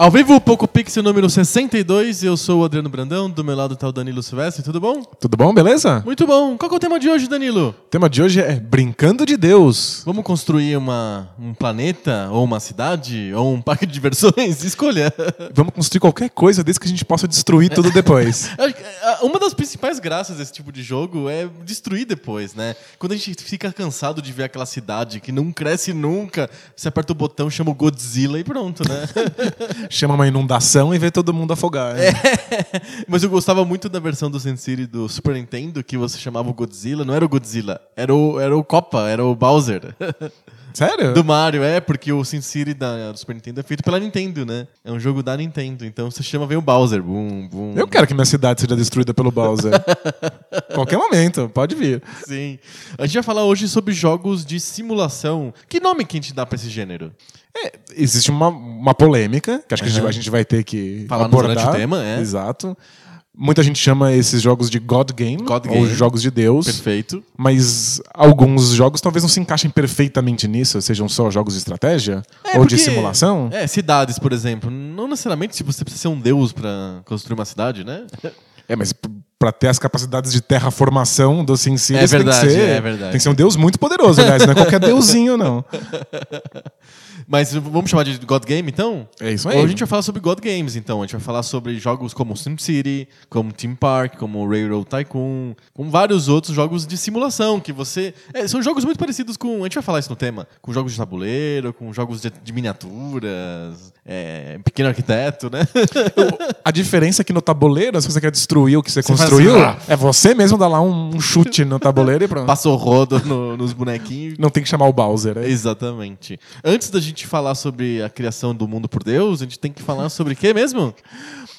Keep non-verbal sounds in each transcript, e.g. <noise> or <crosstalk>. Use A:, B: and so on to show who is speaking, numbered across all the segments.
A: Ao vivo, Poco Pixel número 62, eu sou o Adriano Brandão, do meu lado está o Danilo Silvestre, tudo bom?
B: Tudo bom, beleza?
A: Muito bom. Qual é o tema de hoje, Danilo?
B: O tema de hoje é Brincando de Deus.
A: Vamos construir uma, um planeta, ou uma cidade, ou um parque de diversões? <laughs> Escolha.
B: Vamos construir qualquer coisa desde que a gente possa destruir tudo depois. <laughs>
A: Ah, Uma das principais graças desse tipo de jogo é destruir depois, né? Quando a gente fica cansado de ver aquela cidade que não cresce nunca, você aperta o botão, chama o Godzilla e pronto, né? <laughs>
B: Chama uma inundação e vê todo mundo afogar. né? <laughs>
A: Mas eu gostava muito da versão do Sin City do Super Nintendo, que você chamava o Godzilla. Não era o Godzilla, era o, era o Copa, era o Bowser. <laughs>
B: Sério?
A: Do Mario, é, porque o Sin City da, do Super Nintendo é feito pela Nintendo, né? É um jogo da Nintendo. Então você chama, vem o Bowser. Bum, bum.
B: Eu quero que minha cidade seja destruída pelo Bowser. <laughs> qualquer momento, pode vir.
A: Sim. A gente vai falar hoje sobre jogos de simulação. Que nome que a gente dá pra esse gênero?
B: É, existe uma, uma polêmica, que acho que a, gente, vai ter que
A: Falar no
B: abordar.
A: durante o tema, é.
B: Exato. Muita gente chama esses jogos de God Game,
A: God
B: ou
A: Game.
B: jogos de Deus.
A: Perfeito.
B: Mas alguns jogos talvez não se encaixem perfeitamente nisso, sejam só jogos de estratégia
A: É,
B: ou de
A: porque-
B: simulação.
A: É, cidades, por exemplo. Não necessariamente se você precisa ser um deus pra construir uma cidade, né?
B: É, mas p- pra ter as capacidades de terraformação do Sin City,
A: É verdade,
B: tem que ser,
A: é verdade.
B: Tem que ser um deus muito poderoso, aliás, não é qualquer <laughs> deusinho, não.
A: Mas vamos chamar de God Game, então?
B: É isso aí.
A: Hoje a gente vai falar sobre God Games, então. A gente vai falar sobre jogos como SimCity, como Team Park, como Railroad Tycoon, com vários outros jogos de simulação que você... é, são jogos muito parecidos com... A gente vai falar isso no tema. Com jogos de tabuleiro, com jogos de, de miniaturas, é, Pequeno Arquiteto, né?
B: A diferença é que no tabuleiro, se você quer destruir o que você,
A: Você faz
B: construiu,
A: assim,
B: é você mesmo dar lá um, um chute no tabuleiro e pronto.
A: Passou rodo no- nos bonequinhos.
B: Não tem que chamar o Bowser. É
A: Exatamente. Antes da gente falar sobre a criação do mundo por Deus, a gente tem que falar sobre o quê mesmo?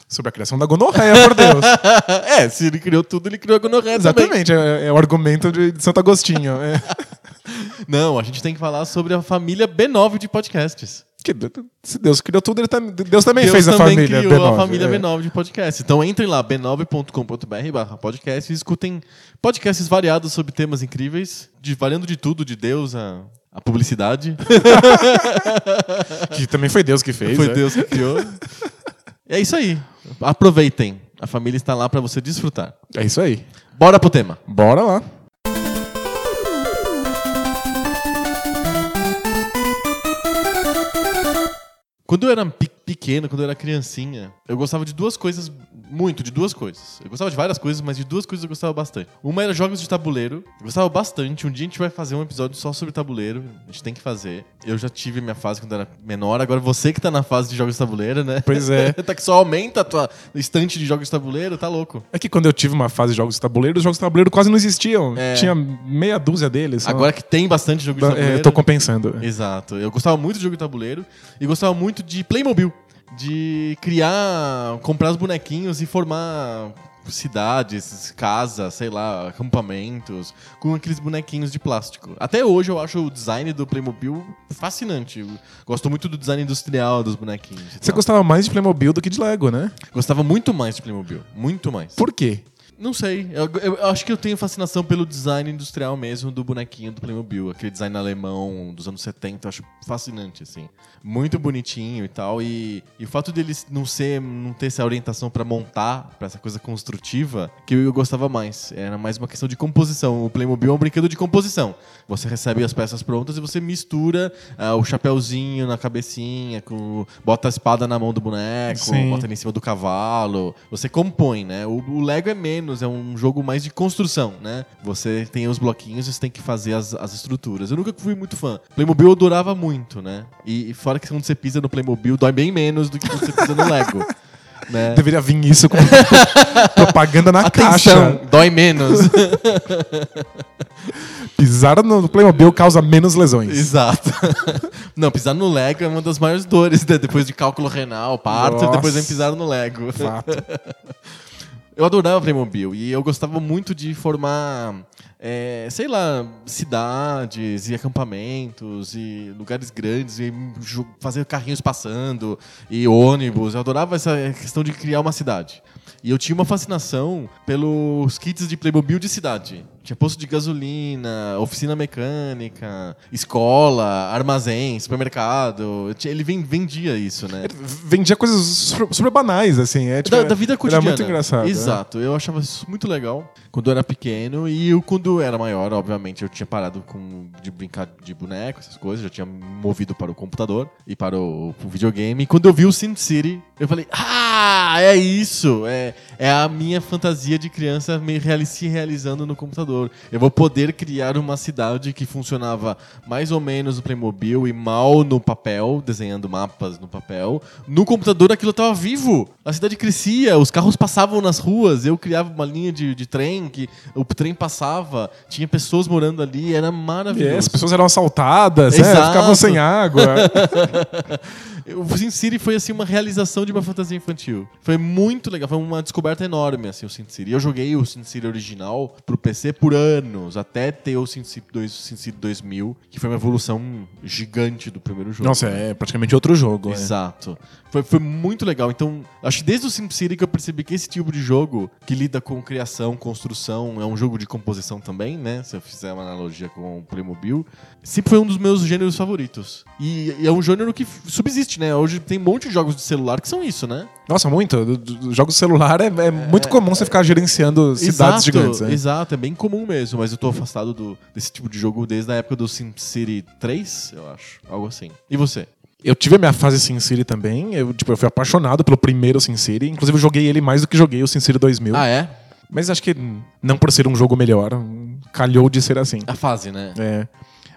B: sobre a criação da gonorreia, por Deus. <laughs>
A: é, se ele criou tudo, ele criou a gonorreia também.
B: Exatamente, é, é o argumento de, de Santo Agostinho. é. <laughs>
A: Não, a gente tem que falar sobre a família B9 de podcasts.
B: Que se Deus criou tudo, ele tam- Deus também
A: Deus
B: fez a
A: também
B: família
A: criou
B: B9.
A: a família
B: é.
A: B9 de podcasts. Então entrem lá, b9.com.br barra podcast e escutem podcasts variados sobre temas incríveis, de, variando de tudo, de Deus a, a publicidade. <laughs>
B: Que também foi Deus que fez.
A: Foi
B: é.
A: Deus que criou. é isso aí. Aproveitem. A família está lá para você desfrutar.
B: É isso aí.
A: Bora pro tema.
B: Bora lá.
A: Quando eu era pequeno, quando eu era criancinha, eu gostava de duas coisas, muito, de duas coisas. Eu gostava de várias coisas, mas de duas coisas eu gostava bastante. Uma era jogos de tabuleiro. Eu gostava bastante. Um dia a gente vai fazer um episódio só sobre tabuleiro. A gente tem que fazer. Eu já tive minha fase quando era menor. Agora você que tá na fase de jogos de tabuleiro, né?
B: Pois é. <laughs>
A: tá que só aumenta a tua estante de jogos de tabuleiro, tá louco.
B: É que quando eu tive uma fase de jogos de tabuleiro, os jogos de tabuleiro quase não existiam.
A: É.
B: Tinha meia dúzia deles. só.
A: Agora que tem bastante jogo de
B: É,
A: tabuleiro.
B: eu tô compensando.
A: Exato. Eu gostava muito de jogo de tabuleiro e gostava muito de Playmobil. De criar, comprar os bonequinhos e formar cidades, casas, sei lá, acampamentos, com aqueles bonequinhos de plástico. Até hoje eu acho o design do Playmobil fascinante. Eu gosto muito do design industrial dos bonequinhos.
B: Você gostava mais de Playmobil do que de Lego, né?
A: Gostava muito mais de Playmobil. Muito mais.
B: Por quê?
A: Não sei. Eu, eu acho que eu tenho fascinação pelo design industrial mesmo do bonequinho do Playmobil. Aquele design alemão dos anos 70, eu acho fascinante, assim. Muito bonitinho e tal. E, e o fato dele não ser, não ter essa orientação pra montar, pra essa coisa construtiva, que eu, eu gostava mais. Era mais uma questão de composição. O Playmobil é um brinquedo de composição. Você recebe as peças prontas e você mistura ah, o chapéuzinho na cabecinha, com, bota a espada na mão do boneco,
B: Sim.
A: bota ele em cima do cavalo. Você compõe, né? O, o Lego é menos, é um jogo mais de construção, né? Você tem os bloquinhos e você tem que fazer as, as estruturas. Eu nunca fui muito fã. Playmobil eu adorava muito, né? E, e fora que quando você pisa no Playmobil, dói bem menos do que quando você pisa no Lego. <laughs> Né?
B: Deveria vir isso com <laughs> propaganda na
A: Atenção,
B: caixa.
A: dói menos. <laughs>
B: Pisar no Playmobil causa menos lesões.
A: Exato. Não, pisar no Lego é uma das maiores dores, né? Depois de cálculo renal, parto,
B: Nossa.
A: e depois vem pisar no Lego.
B: Fato.
A: Eu adorava Playmobil e eu gostava muito de formar, é, sei lá, cidades e acampamentos e lugares grandes e fazer carrinhos passando e ônibus. Eu adorava essa questão de criar uma cidade. E eu tinha uma fascinação pelos kits de Playmobil de cidade. Tinha posto de gasolina, oficina mecânica, escola, armazém, supermercado. Ele ven- vendia isso, né?
B: Vendia coisas super, super banais, assim. É, tipo,
A: da, da vida cotidiana.
B: Era muito engraçado. né?
A: Exato. Eu achava isso muito legal quando eu era pequeno e eu, quando eu era maior, obviamente, eu tinha parado com, de brincar de boneco, essas coisas. Já tinha movido para o computador e para o, o videogame. E quando eu vi o Sin City, eu falei, ah, é isso. É, é a minha fantasia de criança me reali se realizando no computador. Eu vou poder criar uma cidade que funcionava mais ou menos no Playmobil e mal no papel, desenhando mapas no papel. No computador aquilo estava vivo. A cidade crescia, os carros passavam nas ruas, eu criava uma linha de, de trem, que o trem passava, tinha pessoas morando ali, era maravilhoso.
B: é, as pessoas eram assaltadas, é, ficavam sem água. <laughs>
A: O Sin City foi assim uma realização de uma fantasia infantil. Foi muito legal, foi uma descoberta enorme assim o Sin City. Eu joguei o Sin City original pro PC por anos, até ter o Sin City, 2, Sin City 2000, que foi uma evolução gigante do primeiro jogo.
B: Nossa, é praticamente outro jogo. é.
A: Exato. Foi, foi muito legal. Então, acho que desde o SimCity que eu percebi que esse tipo de jogo, que lida com criação, construção, é um jogo de composição também, né? Se eu fizer uma analogia com o Playmobil, sempre foi um dos meus gêneros favoritos. E, e é um gênero que f- né? Hoje tem um monte de jogos de celular que são isso, né?
B: Nossa, muito. Do- do- Jogos celular é, é muito comum você ficar gerenciando cidades
A: exato,
B: gigantes. né?
A: Exato, é bem comum mesmo, mas eu tô afastado do- desse tipo de jogo desde a época do SimCity 3, eu acho. Algo assim. E você?
B: Eu tive a minha fase Sin City também. Eu, tipo, eu fui apaixonado pelo primeiro Sin City. Inclusive, eu joguei ele mais do que joguei o Sin City 2000.
A: Ah, é?
B: Mas acho que não por ser um jogo melhor, calhou de ser assim.
A: A fase, né?
B: É.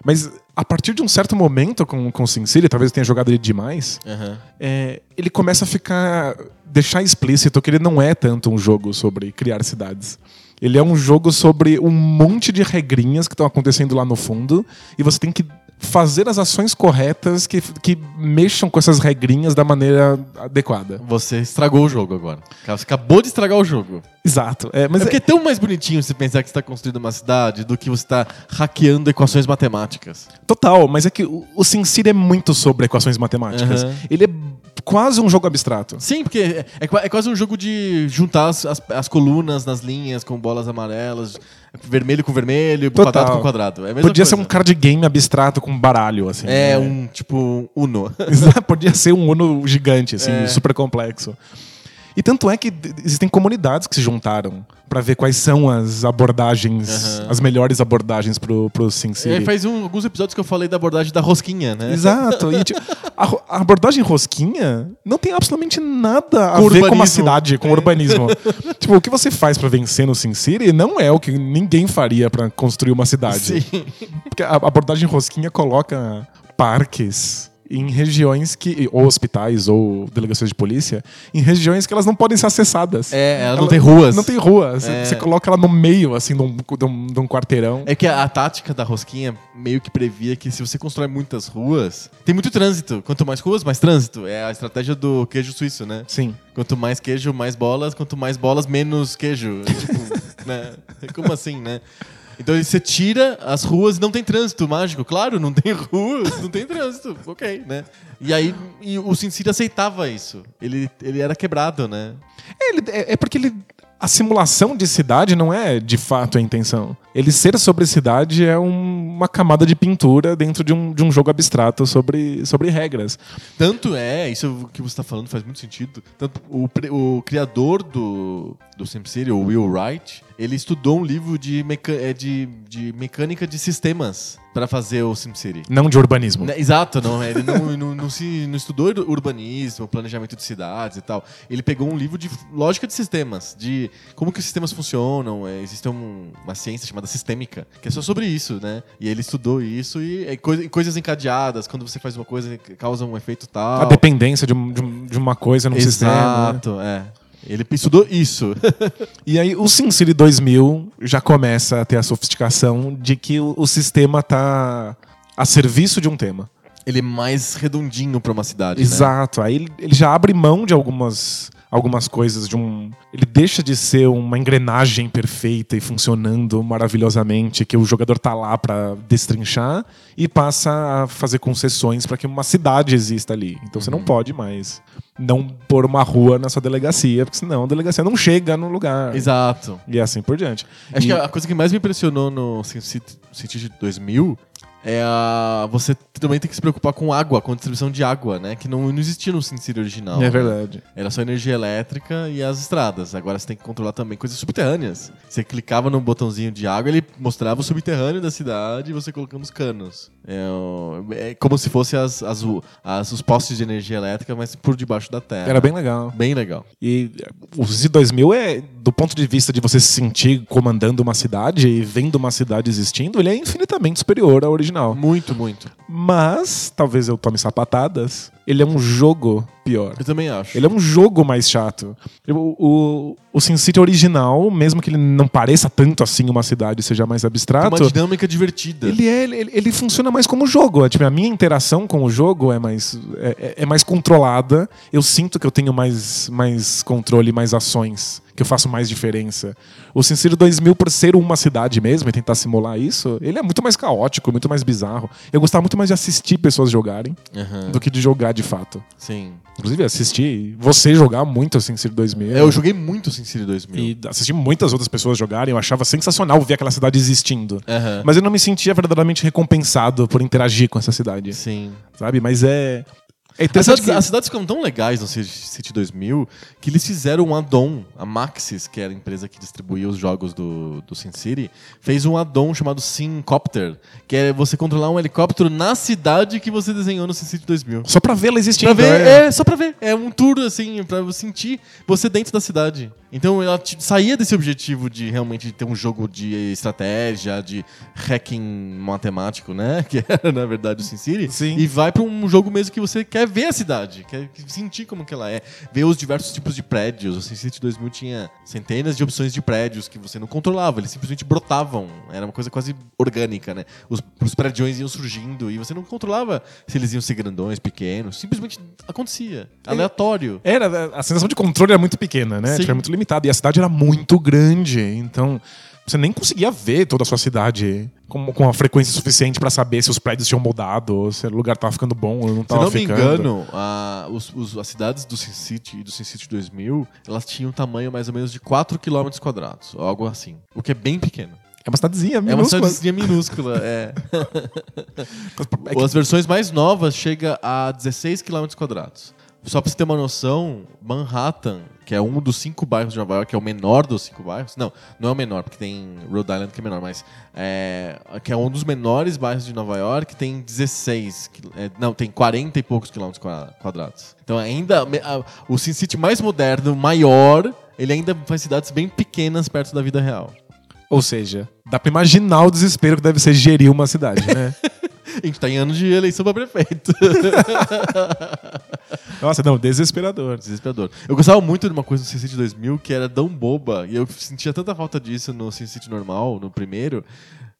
B: Mas a partir de um certo momento com, com o Sin City, talvez eu tenha jogado ele demais,
A: Aham.
B: é, ele começa a ficar. deixar explícito que ele não é tanto um jogo sobre criar cidades. Ele é um jogo sobre um monte de regrinhas que estão acontecendo lá no fundo e você tem que fazer as ações corretas que, que mexam com essas regrinhas da maneira adequada.
A: Você estragou o jogo agora. Você acabou de estragar o jogo.
B: Exato. É, mas
A: é porque é tão mais bonitinho você pensar que você está construindo uma cidade do que você está hackeando equações matemáticas.
B: Total, mas é que o, o SimCity é muito sobre equações matemáticas.
A: Aham.
B: Ele é quase um jogo abstrato.
A: Sim, porque é, é é quase um jogo de juntar as, as- as colunas nas linhas com bolas amarelas, vermelho com vermelho,
B: Total.
A: quadrado com quadrado. É
B: Podia ser um
A: coisa.
B: card game abstrato com baralho, assim.
A: É
B: né?
A: um tipo Uno. <laughs>
B: Podia ser um Uno gigante, assim,
A: É.
B: super complexo. E tanto é que existem comunidades que se juntaram pra ver quais são as abordagens,
A: Aham.
B: as melhores abordagens pro, pro Sin
A: E
B: City.
A: aí faz um- alguns episódios que eu falei da abordagem da rosquinha, né?
B: Exato. E, tipo, a, a abordagem rosquinha não tem absolutamente nada a
A: Com
B: ver com uma
A: urbanismo.
B: cidade, com urbanismo. <laughs> tipo, o que você faz pra vencer no Sin City não é o que ninguém faria pra construir uma cidade.
A: Sim.
B: Porque a abordagem rosquinha coloca parques em regiões que. ou hospitais, ou delegações de polícia, em regiões que elas não podem ser acessadas.
A: É, ela não tem ruas.
B: Não tem rua. Você
A: É.
B: você coloca ela no meio, assim, de um, de um- de um quarteirão.
A: É que a, a tática da rosquinha meio que previa que se você constrói muitas ruas, tem muito trânsito. Quanto mais ruas, mais trânsito. É a estratégia do queijo suíço, né?
B: Sim.
A: Quanto mais queijo, mais bolas. Quanto mais bolas, menos queijo. Tipo, <laughs> né? Como assim, né? Então você tira as ruas e não tem trânsito mágico. Claro, não tem <laughs> ruas, não tem trânsito. Ok, né? E aí e o Sin City aceitava isso. Ele, ele era quebrado, né?
B: Ele- é, é porque ele. A simulação de cidade não é de fato a intenção. Ele ser sobre cidade é um- uma camada de pintura dentro de um, de um jogo abstrato sobre, sobre regras.
A: Tanto é, isso que você está falando faz muito sentido. Tanto o, o criador do, do SimCity, o Will Wright, ele estudou um livro de, é, de, de mecânica de sistemas para fazer o SimCity.
B: Não de urbanismo.
A: Né, Exato, não, ele não, <laughs> não, não se, não estudou ur- urbanismo, planejamento de cidades e tal. Ele pegou um livro de lógica de sistemas, de como que os sistemas funcionam. É, existe um- uma ciência chamada sistêmica, que é só sobre isso, né? E ele estudou isso e é, coi- coisas encadeadas, quando você faz uma coisa, causa um efeito tal.
B: A dependência de, um- de um- de uma coisa num sistema. né?
A: Exato, é. Ele estudou isso. <laughs>
B: E aí o SimCity 2000 já começa a ter a sofisticação de que o, o sistema tá a serviço de um tema.
A: ele é mais redondinho pra uma cidade. né?
B: Exato. Aí ele, ele já abre mão de algumas algumas coisas de um. Ele deixa de ser uma engrenagem perfeita e funcionando maravilhosamente, que o jogador tá lá pra destrinchar, e passa a fazer concessões para que uma cidade exista ali. Então você não
A: Uhum.
B: pode mais não pôr uma rua na sua delegacia, porque senão a delegacia não chega no lugar.
A: Exato.
B: E assim por diante.
A: Acho
B: E-
A: que a coisa que mais me impressionou no SimCity 2000 é a, você também tem que se preocupar com água, com distribuição de água, né? Que não, não existia no SimCity original.
B: É
A: né?
B: verdade.
A: Era só energia elétrica e as estradas. Agora você tem que controlar também coisas subterrâneas. Você clicava no botãozinho de água, ele mostrava o subterrâneo da cidade e você colocando os canos. É, é como se fosse as, as, as- os postes de energia elétrica, mas por debaixo da terra.
B: Era bem legal.
A: bem legal.
B: E o Z 2000 é, do ponto de vista de você se sentir comandando uma cidade e vendo uma cidade existindo, ele é infinitamente superior ao original.
A: Muito, muito.
B: Mas, talvez eu tome sapatadas, ele é um jogo pior.
A: Eu também acho.
B: Ele é um jogo mais chato. O, o, o SimCity original, mesmo que ele não pareça tanto assim uma cidade, seja mais
A: Tem
B: abstrato,
A: uma dinâmica divertida.
B: ele, é, ele, ele funciona mais como jogo. É, Tipo, a minha interação com o jogo é mais, é, é- é mais controlada. Eu sinto que eu tenho mais, mais controle, mais ações, que eu faço mais diferença. O SimCity 2000, por ser uma cidade mesmo e tentar simular isso, ele é muito mais caótico, muito mais bizarro. Eu gostava muito mais de assistir pessoas jogarem
A: Aham,
B: do que de jogar de fato.
A: Sim.
B: Inclusive, assistir você jogar muito SimCity 2000.
A: É, Eu joguei muito SimCity 2000.
B: E assisti muitas outras pessoas jogarem, eu achava sensacional ver aquela cidade existindo.
A: Aham.
B: Mas eu não me sentia verdadeiramente recompensado por interagir com essa cidade,
A: Sim.
B: sabe? Mas é. É
A: As cidades,
B: que...
A: as cidades ficam tão legais no City 2000 que eles fizeram um add-on. A Maxis, que era a empresa que distribuía os jogos do, do SimCity, fez um add-on chamado Simcopter, que é você controlar um helicóptero na cidade que você desenhou no SimCity 2000.
B: Só pra vê-la existindo.
A: Pra ver,
B: é.
A: é, só pra ver. É um tour, assim, pra sentir você dentro da cidade. Então ela saía desse objetivo de realmente ter um jogo de estratégia, de hacking matemático, né? <laughs> Que era, na verdade, o SimCity.
B: Sim.
A: E vai pra um jogo mesmo que você quer ver a cidade, quer sentir como que ela é. Ver os diversos tipos de prédios. O SimCity 2000 tinha centenas de opções de prédios que você não controlava, eles simplesmente brotavam. Era uma coisa quase orgânica, né? Os, os prédios iam surgindo e você não controlava se eles iam ser grandões, pequenos. Simplesmente acontecia. Aleatório.
B: Era, a sensação de controle era muito pequena, né?
A: Sim.
B: Tipo, era muito limitada. E a cidade era muito grande. Então, você nem conseguia ver toda a sua cidade com, com a frequência suficiente pra saber se os prédios tinham mudado, ou se o lugar tava ficando bom ou não
A: Se
B: tava
A: não me
B: ficando.
A: engano, a- os- os- as cidades do SimCity e do SimCity 2000, elas tinham um tamanho mais ou menos de 4 km quadrados, ou algo assim. O que é bem pequeno.
B: É uma cidadezinha
A: É uma
B: minúscula.
A: cidadezinha minúscula, <laughs> é. As versões mais novas chegam a 16 km quadrados. Só pra você ter uma noção, Manhattan, que é um dos cinco bairros de Nova York, que é o menor dos cinco bairros. Não, não é o menor, porque tem Rhode Island que é menor, mas é, que é um dos menores bairros de Nova York, tem 16, quil- é, não, tem 40 e poucos quilômetros qua- quadrados. Então ainda, o SimCity mais moderno, maior, ele ainda faz cidades bem pequenas perto da vida real.
B: Ou seja, dá pra imaginar o desespero que deve ser gerir uma cidade, né? <laughs>
A: A gente tá em ano de eleição pra prefeito. <laughs>
B: Nossa, não, desesperador.
A: Desesperador. Eu gostava muito de uma coisa no SimCity 2000 que era tão boba, e eu sentia tanta falta disso no SimCity normal, no primeiro,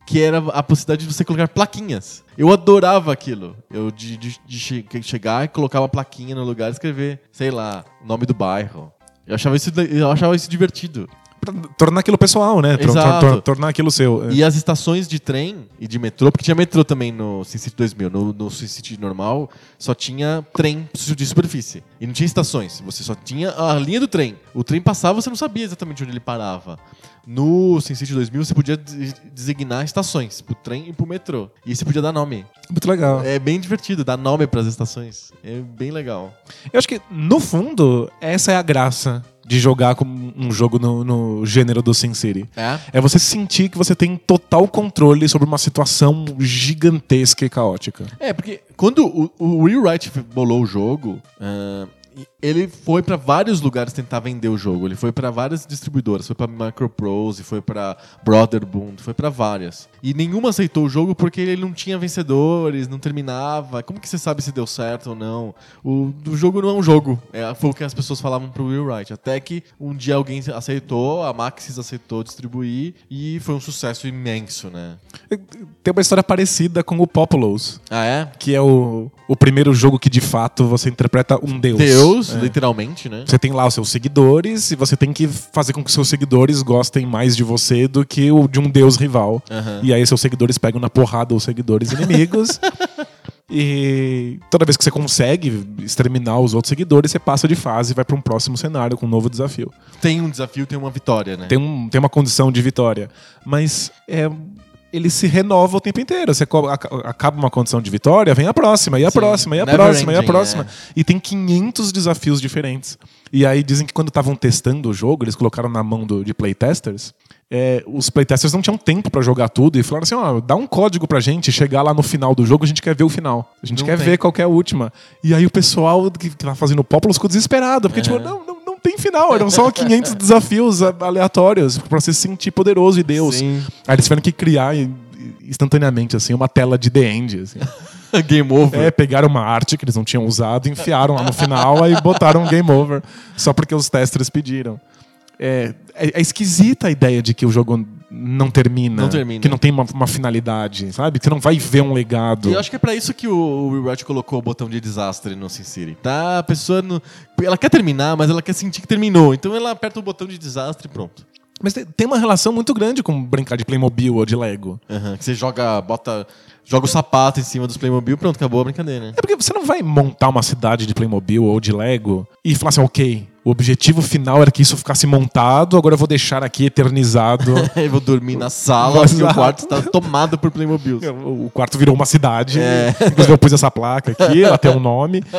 A: que era a possibilidade de você colocar plaquinhas. Eu adorava aquilo. Eu de, de- de che- chegar e colocar uma plaquinha no lugar e escrever, sei lá, o nome do bairro. Eu achava isso, eu achava isso divertido.
B: Tornar aquilo pessoal, né? Tor-
A: Exato.
B: tor- tornar aquilo seu.
A: E as estações de trem e de metrô, porque tinha metrô também no SimCity 2000. No, no SimCity normal, só tinha trem de superfície. E não tinha estações. Você só tinha a linha do trem. O trem passava, você não sabia exatamente onde ele parava. No SimCity 2000, você podia des- designar estações pro trem e pro metrô. E você podia dar nome.
B: Muito legal.
A: É bem divertido, dar nome pras estações. É bem legal.
B: Eu acho que, no fundo, essa é a graça de jogar com um jogo no, no gênero do SimCity.
A: É?
B: É você sentir que você tem total controle sobre uma situação gigantesca e caótica.
A: É, porque quando o, o Will Wright bolou o jogo, ah, ele foi pra vários lugares tentar vender o jogo. Ele foi pra várias distribuidoras, foi pra Microprose, foi pra Brotherbund, foi pra várias. E nenhuma aceitou o jogo porque ele não tinha vencedores, não terminava. Como que você sabe se deu certo ou não? O, o jogo não é um jogo. É, foi o que as pessoas falavam pro Will Wright. Até que um dia alguém aceitou, a Maxis aceitou distribuir e foi um sucesso imenso, né?
B: Tem uma história parecida com o Populous,
A: Ah, é?
B: que é o, o primeiro jogo que de fato você interpreta um deus.
A: Deus, literalmente, né?
B: Você tem lá os seus seguidores e você tem que fazer com que seus seguidores gostem mais de você do que o de um deus rival.
A: Aham.
B: E aí seus seguidores pegam na porrada os seguidores inimigos. <laughs> e toda vez que você consegue exterminar os outros seguidores, você passa de fase e vai para um próximo cenário com um novo desafio.
A: Tem um desafio, tem uma vitória, né?
B: Tem, um, tem uma condição de vitória. Mas é, ele se renova o tempo inteiro. Você acaba uma condição de vitória, vem a próxima, e a
A: Sim.
B: próxima, e a próxima, e a
A: ending,
B: próxima.
A: é.
B: E tem 500 desafios diferentes. E aí dizem que quando estavam testando o jogo, eles colocaram na mão do- de playtesters. é, os playtesters não tinham tempo pra jogar tudo e falaram assim: ó, dá um código pra gente chegar lá no final do jogo, a gente quer ver o final. A gente
A: Não
B: quer
A: tem.
B: ver qual é a última. E aí o pessoal que, que tá fazendo Populous ficou desesperado, porque, tipo,
A: Aham.
B: não, não, não tem final, eram só 500 <laughs> desafios aleatórios pra você se sentir poderoso e Deus.
A: Sim.
B: Aí eles tiveram que criar instantaneamente, assim, uma tela de The End. assim. <laughs>
A: Game over.
B: É, pegaram uma arte que eles não tinham usado, enfiaram lá no final aí botaram Game Over. Só porque os testers pediram. É, é, é esquisita a ideia de que o jogo não termina.
A: Não termina.
B: Que não tem uma, uma finalidade, sabe? Que você não vai ver um legado.
A: E eu acho que é pra isso que o, o Rewrite colocou o botão de desastre no Sin City. Tá? A pessoa. não- ela quer terminar, mas ela quer sentir que terminou. Então ela aperta o botão de desastre e pronto.
B: Mas tem, uma relação muito grande com brincar de Playmobil ou de Lego.
A: Aham, Que você joga, bota. Joga o sapato em cima dos Playmobil, pronto, acabou a brincadeira.
B: É porque você não vai montar uma cidade de Playmobil ou de Lego e falar assim, ok, o objetivo final era que isso ficasse montado, agora eu vou deixar aqui eternizado. <laughs>
A: Eu vou dormir na sala porque o
B: Exato.
A: quarto está tomado por Playmobil. <laughs>
B: o quarto virou uma cidade.
A: É.
B: Inclusive eu pus essa placa aqui, ela tem um nome. <laughs>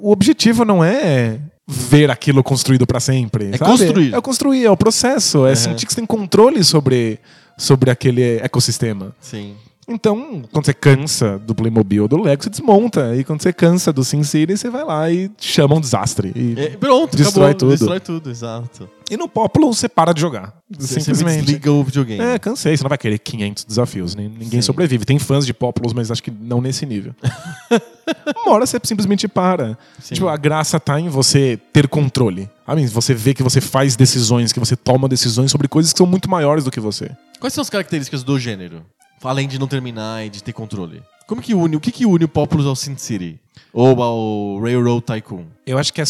B: O objetivo não é ver aquilo construído pra sempre.
A: É
B: sabe?
A: construir.
B: É construir, é o processo. É sentir que você tem controle sobre, sobre aquele ecossistema.
A: Sim.
B: Então, quando você cansa do Playmobil ou do Lego, você desmonta. E quando você cansa do SimCity, você vai lá e chama um desastre. E,
A: É, pronto,
B: Destrói
A: acabou.
B: tudo.
A: Destrói tudo, exato.
B: e no Populous você para de jogar.
A: Você
B: simplesmente.
A: desliga o videogame.
B: É, cansei. Você não vai querer 500 desafios. nem- Ninguém
A: Sim.
B: sobrevive. Tem fãs de Populous, mas acho que não nesse nível. <laughs> Uma hora você simplesmente para.
A: Sim.
B: Tipo, a graça tá em você ter controle. Você vê que você faz decisões, que você toma decisões sobre coisas que são muito maiores do que você.
A: Quais são as características do gênero? Além de não terminar e de ter controle. Como que une? O que, que une o Populous ao Sin City? Ou ao Railroad Tycoon?
B: Eu acho que é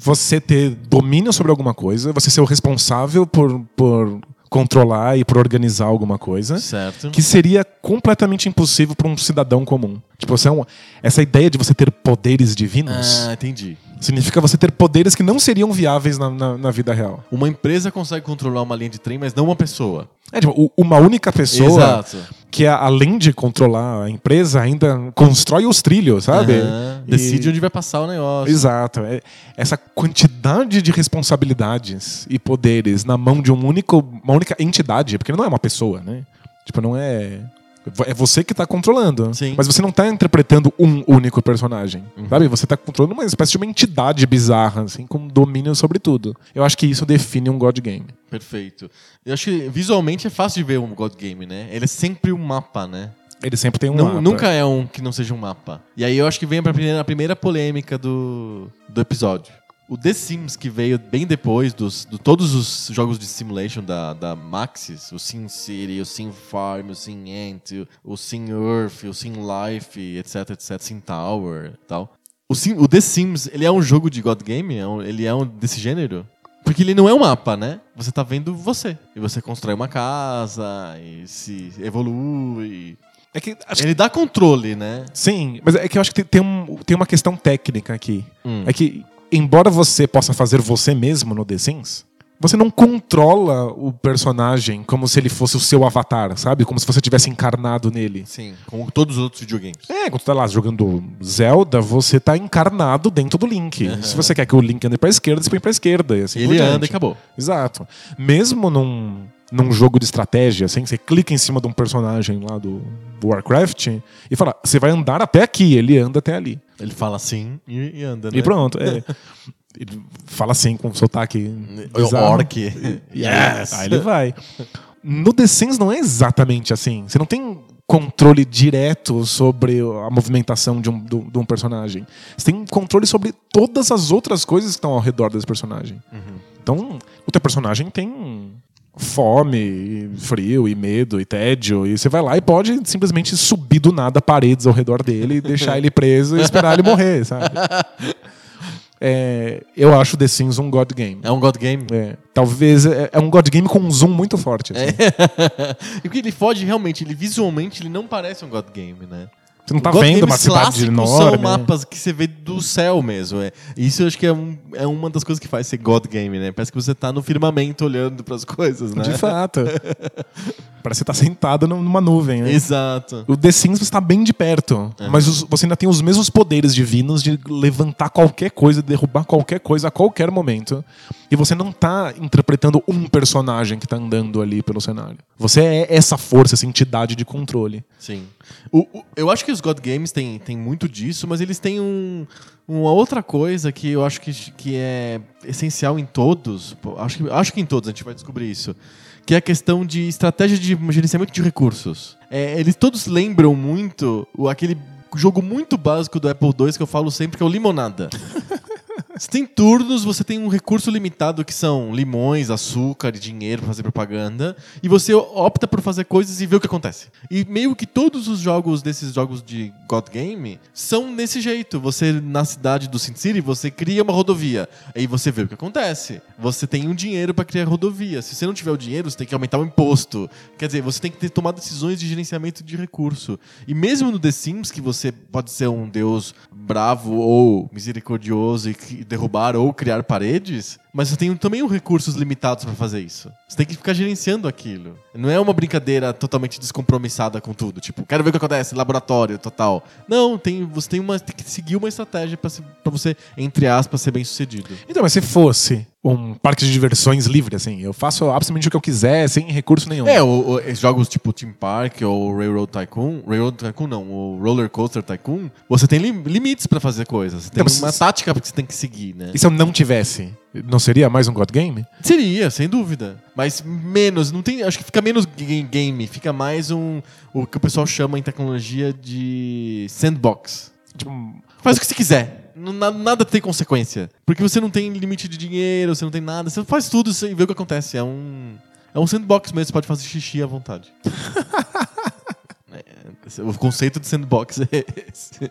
B: você ter domínio sobre alguma coisa, você ser o responsável por, por controlar e por organizar alguma coisa.
A: Certo.
B: que seria completamente impossível para um cidadão comum. Tipo, você é um- essa ideia de você ter poderes divinos
A: Ah, entendi.
B: significa você ter poderes que não seriam viáveis na, na- na vida real.
A: Uma empresa consegue controlar uma linha de trem, mas não uma pessoa.
B: É tipo, uma única pessoa
A: Exato.
B: Que, além de controlar a empresa, ainda constrói os trilhos, sabe? E-
A: Decide onde vai passar o negócio.
B: Exato. É- Essa quantidade de responsabilidades e poderes na mão de um único, uma única entidade, porque não é uma pessoa, né? Tipo, não é. É você que tá controlando.
A: Sim.
B: Mas você não tá interpretando um único personagem.
A: Uhum.
B: Sabe? Você tá controlando uma espécie de uma entidade bizarra, assim, com domínio sobre tudo. Eu acho que isso define um God Game.
A: Perfeito. Eu acho que visualmente é fácil de ver um God Game, né? Ele é sempre um mapa, né?
B: Ele sempre tem um
A: Nu-
B: mapa.
A: Nunca é um que não seja um mapa. E aí eu acho que vem pra primeira, a primeira polêmica do, do episódio. O The Sims, que veio bem depois dos, de todos os jogos de simulation da, da Maxis, o Sim City, o Sim Farm, o Sim Ant, o Sim Earth, o Sim Life, etc, etc, Sim Tower e tal. O, Sim, o The Sims, ele é um jogo de God Game? É um- ele é um desse gênero? Porque ele não é um mapa, né? Você tá vendo você. E você constrói uma casa, e se evolui.
B: É que, acho que-
A: Ele dá controle, né?
B: Sim, mas é que eu acho que tem, tem um, tem uma questão técnica aqui.
A: Hum.
B: É que, embora você possa fazer você mesmo no The Sims, você não controla o personagem como se ele fosse o seu avatar, sabe? Como se você tivesse encarnado nele.
A: Sim, como todos os outros videogames.
B: É, quando você tá lá jogando Zelda, você tá encarnado dentro do Link. Se você quer que o Link ande pra esquerda, você põe pra esquerda. E assim
A: ele anda e acabou.
B: Exato. Mesmo num, num jogo de estratégia, assim, você clica em cima de um personagem lá do Warcraft e fala, você vai andar até aqui, ele anda até ali.
A: Ele fala assim e, e anda, né?
B: E pronto, é. <laughs> Ele fala assim com sotaque. bizarro.
A: Orc. <laughs>
B: E aí, ele vai. No The Sims não é exatamente assim. Você não tem controle direto sobre a movimentação de um, do- de um personagem. Você tem controle sobre todas as outras coisas que estão ao redor desse personagem. Então, o teu personagem tem fome, e frio e medo e tédio e você vai lá e pode simplesmente subir do nada paredes ao redor dele e deixar ele preso e esperar ele morrer, <laughs> sabe? é, eu acho The Sims um God Game.
A: É um God Game.
B: É, talvez é, é um God Game com um zoom muito forte. assim. <laughs>
A: e porque ele foge realmente, ele visualmente ele não parece um God Game, né?
B: Você não tá
A: God
B: vendo uma cidade enorme.
A: São mapas que você vê do céu mesmo. É. Isso eu acho que é, um- é uma das coisas que faz ser God Game, né? Parece que você tá no firmamento olhando pras coisas, né?
B: De fato. <laughs> Parece que você tá sentado numa nuvem. Né?
A: Exato.
B: O The Sims você tá bem de perto, mas os- você ainda tem os mesmos poderes divinos de levantar qualquer coisa, derrubar qualquer coisa a qualquer momento. E você não tá interpretando um personagem que tá andando ali pelo cenário. Você é essa força, essa entidade de controle.
A: Sim. O- o- eu acho que os God Games têm, têm muito disso, mas eles têm um, uma outra coisa que eu acho que, que é essencial em todos. Acho que, acho que em todos a gente vai descobrir isso. Que é a questão de estratégia de gerenciamento de recursos. É, eles todos lembram muito o, aquele jogo muito básico do Apple II que eu falo sempre, que é o Limonada. <laughs> Você tem turnos, você tem um recurso limitado que são limões, açúcar e dinheiro pra fazer propaganda, e você opta por fazer coisas e ver o que acontece. E meio que todos os jogos desses jogos de God Game são desse jeito. Você na cidade do Sin City, você cria uma rodovia, aí você vê o que acontece. Você tem um dinheiro pra criar rodovia. Se você não tiver o dinheiro, você tem que aumentar o imposto. Quer dizer, você tem que ter tomado decisões de gerenciamento de recurso. E mesmo no The Sims, que você pode ser um deus bravo ou misericordioso e derrubar ou criar paredes, mas você tem também recursos limitados pra fazer isso. Você tem que ficar gerenciando aquilo. Não é uma brincadeira totalmente descompromissada com tudo. Tipo, quero ver o que acontece, laboratório, total. Não, tem, você tem, uma, tem que seguir uma estratégia pra você, entre aspas, ser bem sucedido.
B: Então, mas se fosse um parque de diversões livre, assim, eu faço absolutamente o que eu quiser, sem recurso nenhum.
A: É, o, o- jogos tipo Team Park ou Railroad Tycoon, Railroad Tycoon não, o Roller Coaster Tycoon, você tem lim- limites pra fazer coisas. Você tem uma tática que você tem que seguir, né?
B: E se eu não tivesse? Não seria mais um God Game?
A: Seria, sem dúvida. Mas menos, não tem, acho que fica menos ga- game, fica mais um o que o pessoal chama em tecnologia de sandbox.
B: Tipo,
A: Faz o que você quiser. Nada tem consequência. Porque você não tem limite de dinheiro, você não tem nada. Você faz tudo e vê o que acontece. É um. É um sandbox mesmo, você pode fazer xixi à vontade. <laughs> É, o conceito de sandbox é esse.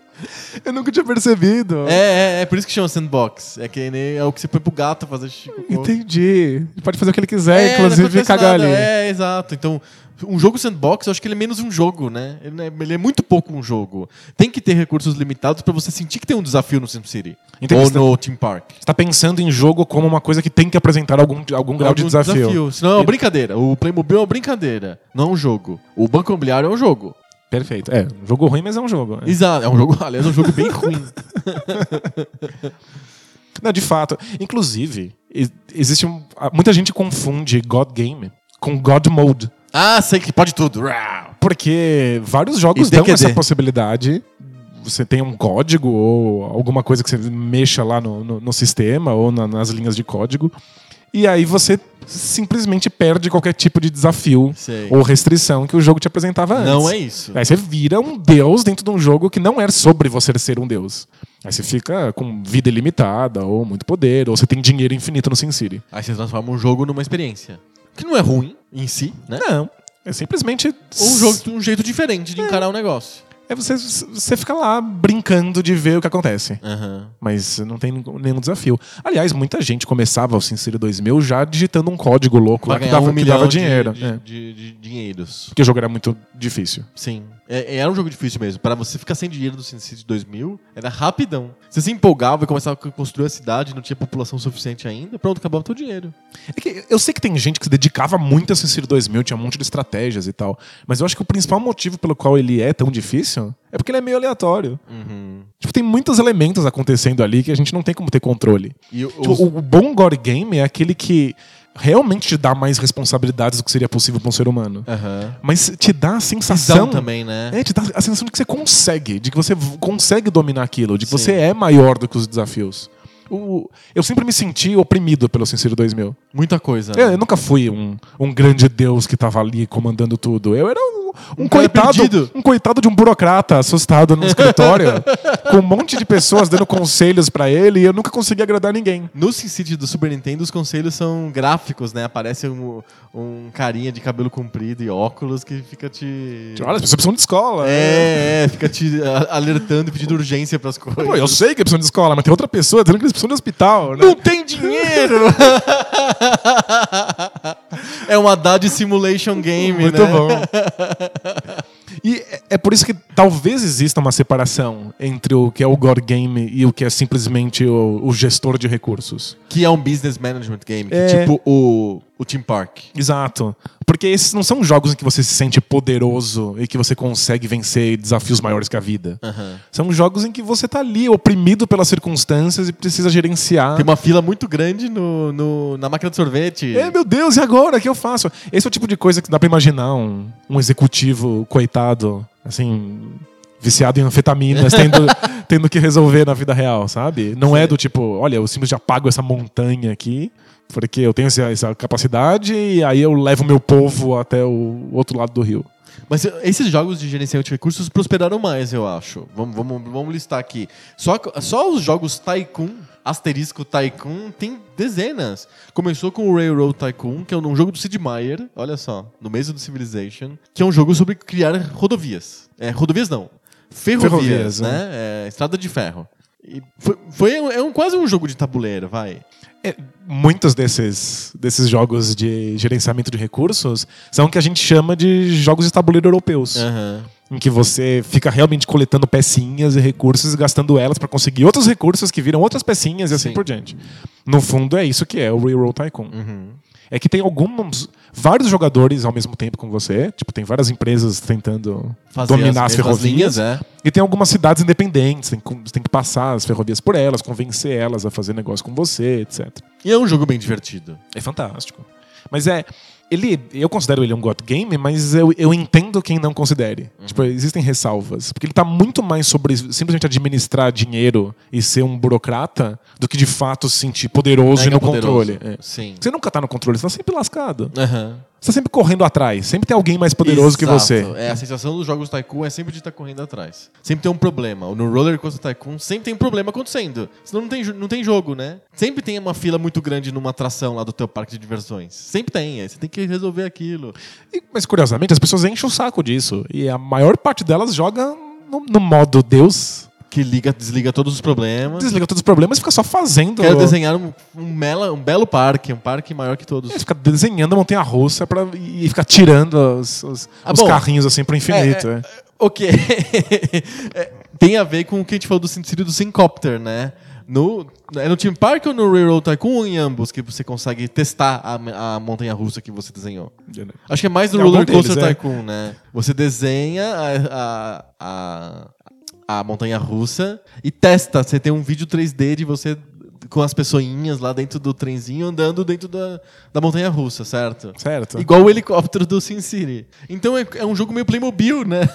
A: <laughs>
B: eu nunca tinha percebido.
A: É, é, é por isso que chama sandbox. É que nem é o que você põe pro gato fazer xixi.
B: Entendi. Ele pode fazer o que ele quiser,
A: É,
B: inclusive cagar
A: nada.
B: ali.
A: É, exato. Então, um jogo sandbox, eu acho que ele é menos um jogo, né? Ele é, ele é muito pouco um jogo. Tem que ter recursos limitados pra você sentir que tem um desafio no SimCity.
B: Entendi.
A: Ou
B: tá-
A: no Team Park.
B: Você tá pensando em jogo como uma coisa que tem que apresentar algum, algum grau de
A: Algum
B: desafio.
A: Senão é uma brincadeira. O Playmobil é uma brincadeira, não é um jogo. O Banco Imobiliário é um jogo.
B: Perfeito. É, um jogo ruim, mas é um jogo. né?
A: Exato. É um jogo, aliás, é um jogo bem ruim. <laughs>
B: Não, de fato. Inclusive, existe um, muita gente confunde God Game com God Mode.
A: Ah, sei que pode tudo.
B: Porque vários jogos dão essa possibilidade. Você tem um código ou alguma coisa que você mexa lá no, no- no sistema ou na- nas linhas de código. E aí você simplesmente perde qualquer tipo de desafio
A: Sei.
B: ou restrição que o jogo te apresentava antes.
A: Não é isso.
B: Aí você vira um deus dentro de um jogo que não é sobre você ser um deus. Aí você fica com vida ilimitada, ou muito poder, ou você tem dinheiro infinito no SimCity.
A: Aí você transforma um jogo numa experiência. Que não é ruim em si, né?
B: Não. É simplesmente.
A: Ou um, jogo, um jeito diferente de encarar o negócio.
B: É você, você fica lá brincando de ver o que acontece.
A: Aham.
B: Mas não tem nenhum desafio. Aliás, muita gente começava o SimCity 2000 já digitando um código louco lá
A: Pra
B: que
A: ganhar
B: dava,
A: um
B: que dava
A: de-
B: dinheiro.
A: De,
B: é.
A: de- de dinheiros.
B: Porque o jogo era muito difícil.
A: Sim. É, era um jogo difícil mesmo. Para você ficar sem dinheiro do SimCity 2000, era rapidão. Você se empolgava e começava a construir a cidade, não tinha população suficiente ainda, pronto, acabava o teu dinheiro.
B: É que eu sei que tem gente que se dedicava muito a SimCity 2000, tinha um monte de estratégias e tal. Mas eu acho que o principal motivo pelo qual ele é tão difícil é porque ele é meio aleatório. Tipo, tem muitos elementos acontecendo ali que a gente não tem como ter controle.
A: E os-
B: Tipo, o, o bom God Game é aquele que realmente te dá mais responsabilidades do que seria possível para um ser humano.
A: Aham.
B: Mas te dá a sensação.
A: Visão também, né?
B: É, te dá a sensação de que você consegue, de que você consegue dominar aquilo, de que
A: Sim.
B: você é maior do que os desafios. O- eu sempre me senti oprimido pelo SimCity 2000.
A: Muita coisa.
B: Eu, eu nunca fui um, um grande deus que tava ali comandando tudo. Eu era um
A: cara
B: coitado,
A: perdido.
B: um coitado de um burocrata assustado no <laughs> escritório, com um monte de pessoas dando conselhos pra ele e eu nunca consegui agradar ninguém.
A: No SimCity do Super Nintendo, os conselhos são gráficos, né? Aparece um, um carinha de cabelo comprido e óculos que fica te.
B: Olha, as pessoas precisam de escola.
A: É, é, fica te alertando e pedindo urgência pras coisas.
B: Pô, eu sei que precisam de escola, mas tem outra pessoa dizendo que eles precisam de hospital, né?
A: Não tem dinheiro! <laughs> é um Haddad Simulation Game,
B: Muito
A: né?
B: bom. E é- é por isso que talvez exista uma separação entre o que é o God Game e o que é simplesmente o, o gestor de recursos.
A: Que é um business management game, que
B: É.
A: tipo o, o Team Park.
B: Exato. Porque esses não são jogos em que você se sente poderoso e que você consegue vencer desafios maiores que a vida.
A: Aham.
B: São jogos em que você tá ali oprimido pelas circunstâncias e precisa gerenciar.
A: Tem uma fila muito grande no, no- na máquina de sorvete.
B: É, meu Deus, e agora? O que eu faço? Esse é o tipo de coisa que dá pra imaginar um, um executivo coitado, assim, viciado em anfetaminas, <laughs> tendo, tendo que resolver na vida real, sabe? Não é do tipo, olha, eu simplesmente apago essa montanha aqui, porque eu tenho essa, essa capacidade e aí eu levo meu povo até o outro lado do rio.
A: Mas esses jogos de gerenciamento de recursos prosperaram mais, eu acho. Vamos, vamos, vamos listar aqui. Só, só os jogos Tycoon, asterisco Tycoon, tem dezenas. Começou com o Railroad Tycoon, que é um jogo do Sid Meier, olha só, no mesmo do Civilization, que é um jogo sobre criar rodovias. É, rodovias não. Ferrovias,
B: Ferrovias,
A: né? É, estrada de ferro. E foi, foi é um, quase um jogo de tabuleiro, vai.
B: É, muitos desses, desses jogos de gerenciamento de recursos são o que a gente chama de jogos de tabuleiro europeus.
A: Aham.
B: em que você fica realmente coletando pecinhas e recursos e gastando elas para conseguir outros recursos que viram outras pecinhas e assim
A: Sim.
B: por diante. No fundo é isso que é o Railroad Tycoon.
A: Uhum.
B: É que tem alguns vários jogadores ao mesmo tempo com você, tipo tem várias empresas tentando
A: Fazer
B: dominar as,
A: mesmas
B: ferrovias.
A: linhas, é.
B: E tem algumas cidades independentes, tem, que- você tem que passar as ferrovias por elas, convencer elas a fazer negócio com você, etc.
A: E é um jogo bem divertido.
B: É fantástico. Mas é. Ele, eu considero ele um God Game, mas eu, eu entendo quem não considere.
A: Uhum.
B: Tipo, existem ressalvas. Porque ele tá muito mais sobre simplesmente administrar dinheiro e ser um burocrata do que de fato se sentir poderoso e
A: Mega
B: no
A: poderoso.
B: controle. É.
A: Sim.
B: Você nunca tá no controle, você tá sempre lascado.
A: Aham.
B: Você tá sempre correndo atrás. Sempre tem alguém mais poderoso que
A: Exato.
B: você.
A: É, a sensação dos jogos Tycoon é sempre de estar correndo atrás. Sempre tem um problema. No Roller Coaster Tycoon sempre tem um problema acontecendo. Senão não tem, não tem jogo, né? Sempre tem uma fila muito grande numa atração lá do teu parque de diversões. Sempre tem. Aí você tem que resolver aquilo.
B: E- mas curiosamente, as pessoas enchem o saco disso. E a maior parte delas joga no, no modo Deus.
A: Que liga, desliga todos os problemas.
B: Desliga todos os problemas e fica só fazendo.
A: Quero desenhar um, um, mela- um belo parque, um parque maior que todos.
B: É, fica desenhando a montanha russa pra, e fica tirando os, os-
A: Ah,
B: os
A: bom.
B: carrinhos assim pro infinito.
A: É,
B: é.
A: Ok. <laughs> É, tem a ver com o que a gente falou do sentido do Syncopter, né? No, é no Team Park ou no Railroad Tycoon ou em ambos que você consegue testar a, a montanha russa que você desenhou? Acho que é mais no
B: algum
A: Roller Coaster
B: deles, é.
A: Tycoon, né? Você desenha a, a, a, a montanha russa e testa. Você tem um vídeo 3D de você com as pessoinhas lá dentro do trenzinho andando dentro da, da montanha russa, certo?
B: Certo.
A: Igual o helicóptero do Sin City. Então é, é um jogo meio Playmobil, né?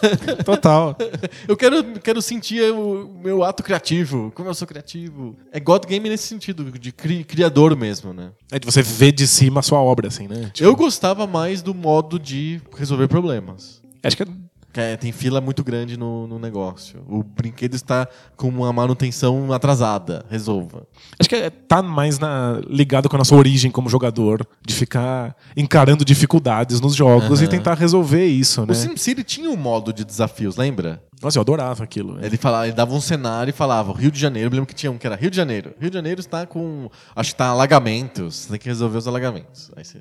B: Total. <laughs>
A: Eu quero, quero sentir o meu ato criativo. Como eu sou criativo. É God Game nesse sentido, de cri- criador mesmo, né?
B: É de você ver de cima a sua obra, assim, né? Tipo,
A: Eu gostava mais do modo de resolver problemas.
B: Acho que é
A: é, tem fila muito grande no, no negócio. O brinquedo está com uma manutenção atrasada. Resolva.
B: Acho que é- tá mais na, ligado com a nossa origem como jogador, de ficar encarando dificuldades nos jogos
A: Aham.
B: e tentar resolver isso, né?
A: O SimCity tinha um modo de desafios, lembra?
B: Nossa, eu adorava aquilo.
A: Ele, falava, ele dava um cenário e falava, Rio de Janeiro, eu lembro que tinha um que era Rio de Janeiro. Rio de Janeiro está com, acho que está alagamentos, você tem que resolver os alagamentos. Aí você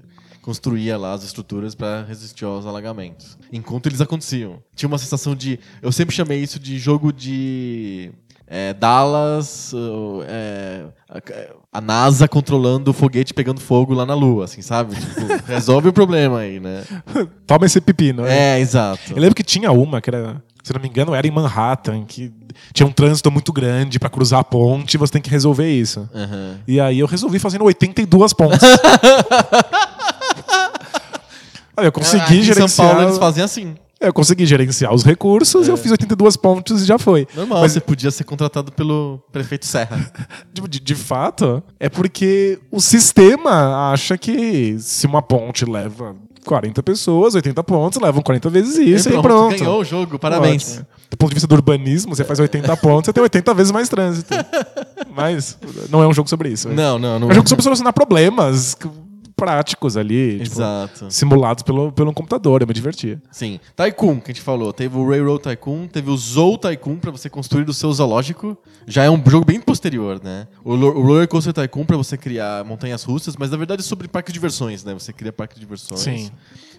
A: construía lá as estruturas para resistir aos alagamentos. Enquanto eles aconteciam. Tinha uma sensação de, eu sempre chamei isso de jogo de é, Dallas, uh, é, a, NASA controlando o foguete pegando fogo lá na Lua, assim, sabe? Tipo, <laughs> resolve o problema aí, né?
B: Toma esse pepino. né?
A: É, exato.
B: Eu lembro que tinha uma que era, se não me engano, era em Manhattan, que tinha um trânsito muito grande pra cruzar a ponte e você tem que resolver isso.
A: Aham.
B: E aí eu resolvi fazendo 82 pontos. <laughs> Olha, eu consegui
A: Aqui em
B: gerenciar.
A: São Paulo eles fazem assim.
B: Eu consegui gerenciar os recursos, eu fiz 82 pontos e já foi.
A: Normal,
B: Mas
A: você podia ser contratado pelo prefeito Serra. <laughs>
B: de, de, fato, é porque o sistema acha que se uma ponte leva 40 pessoas, 80 pontos, levam 40 vezes isso e pronto.
A: Ganhou o jogo, parabéns.
B: Ótimo. Do ponto de vista do urbanismo, você faz 80 <laughs> pontos, você tem 80 vezes mais trânsito. <laughs> Mas não é um jogo sobre isso.
A: Não, não, não.
B: É um jogo sobre solucionar problemas práticos ali. tipo, simulados pelo, pelo computador, eu me divertia.
A: Sim. Tycoon, que a gente falou. Teve o Railroad Tycoon, teve o Zou Tycoon pra você construir o seu zoológico. Já é um jogo bem posterior, né? O, o Roller Coaster Tycoon pra você criar montanhas russas, mas na verdade é sobre parque de diversões, né? Você cria parque de diversões.
B: Sim.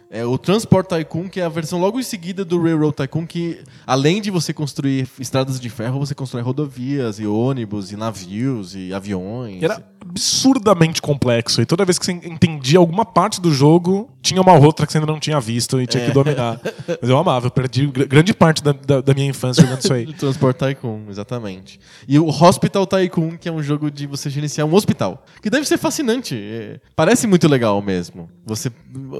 A: É o Transport Tycoon, que é a versão logo em seguida do Railroad Tycoon, que além de você construir estradas de ferro, você constrói rodovias e ônibus e navios e aviões.
B: Era absurdamente complexo. E toda vez que você entendia alguma parte do jogo, tinha uma outra que você ainda não tinha visto e tinha que dominar. Mas eu amava, eu perdi gr- grande parte da, da, da minha infância jogando isso aí. <laughs>
A: Transport Tycoon, exatamente. E o Hospital Tycoon, que é um jogo de você gerenciar um hospital. Que deve ser fascinante. é, parece muito legal mesmo. Você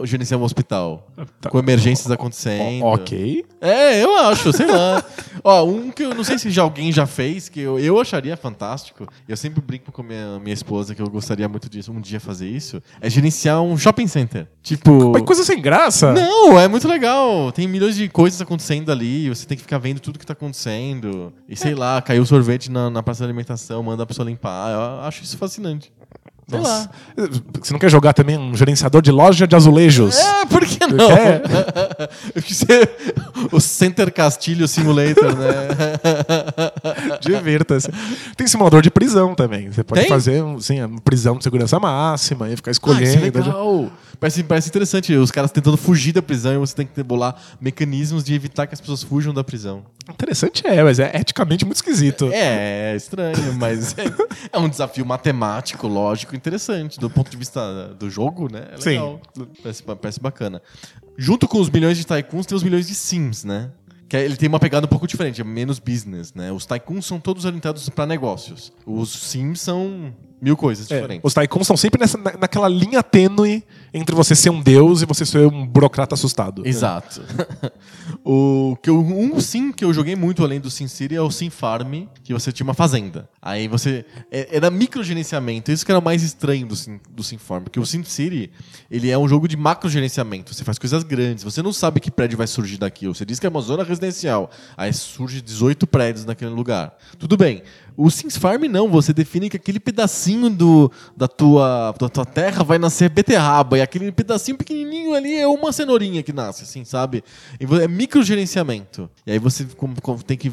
A: gerenciar um hospital.
B: Tá.
A: Com emergências acontecendo.
B: O- ok.
A: É, eu acho, sei lá. Ó, um que eu não sei se já alguém já fez, que eu, eu acharia fantástico. Eu sempre brinco com minha, minha esposa que eu gostaria muito disso, um dia fazer isso. É gerenciar um shopping center. Tipo.
B: Mas coisa sem graça.
A: Não, é muito legal. Tem milhões de coisas acontecendo ali. Você tem que ficar vendo tudo que tá acontecendo. E sei lá, caiu sorvete na, na praça de alimentação, manda a pessoa limpar. Eu acho isso fascinante. Sei
B: Nossa.
A: lá.
B: Você não quer jogar também um gerenciador de loja de azulejos?
A: É, por que não? <laughs> o Center Castilho Simulator, né? <laughs>
B: Divirta-se. Tem simulador de prisão também. Você pode
A: Tem?
B: fazer sim, uma prisão de segurança máxima e ficar
A: Ah, é
B: escolhendo.
A: legal. Parece, parece interessante. Os caras tentando fugir da prisão e você tem que bolar mecanismos de evitar que as pessoas fujam da prisão.
B: Interessante é, mas é eticamente muito esquisito.
A: É, é estranho, mas é, <laughs> é um desafio matemático, lógico, interessante. Do ponto de vista do jogo, né? É
B: Sim.
A: legal. Parece, parece bacana. Junto com os milhões de tycoons, tem os milhões de sims, né? Que é- ele tem uma pegada um pouco diferente, é menos business, né? Os tycoons são todos orientados para negócios. Os sims são mil coisas
B: É,
A: diferentes.
B: os tycoons estão sempre nessa, na- naquela linha tênue entre você ser um deus e você ser um burocrata assustado.
A: Exato. <laughs> o que eu, um sim que eu joguei muito além do Sim City é o Sim Farm, que você tinha uma fazenda. Aí você. é- Era microgerenciamento. Isso que era o mais estranho do Sim, do Sim Farm. Porque o Sim City, ele é um jogo de macrogerenciamento. Você faz coisas grandes. Você não sabe que prédio vai surgir daqui. Você diz que é uma zona residencial. Aí surge 18 prédios naquele lugar. Tudo bem. O Sims Farm não, você define que aquele pedacinho do, da, tua, da tua terra vai nascer beterraba e aquele pedacinho pequenininho ali é uma cenourinha que nasce, assim, sabe? É microgerenciamento. E aí você tem que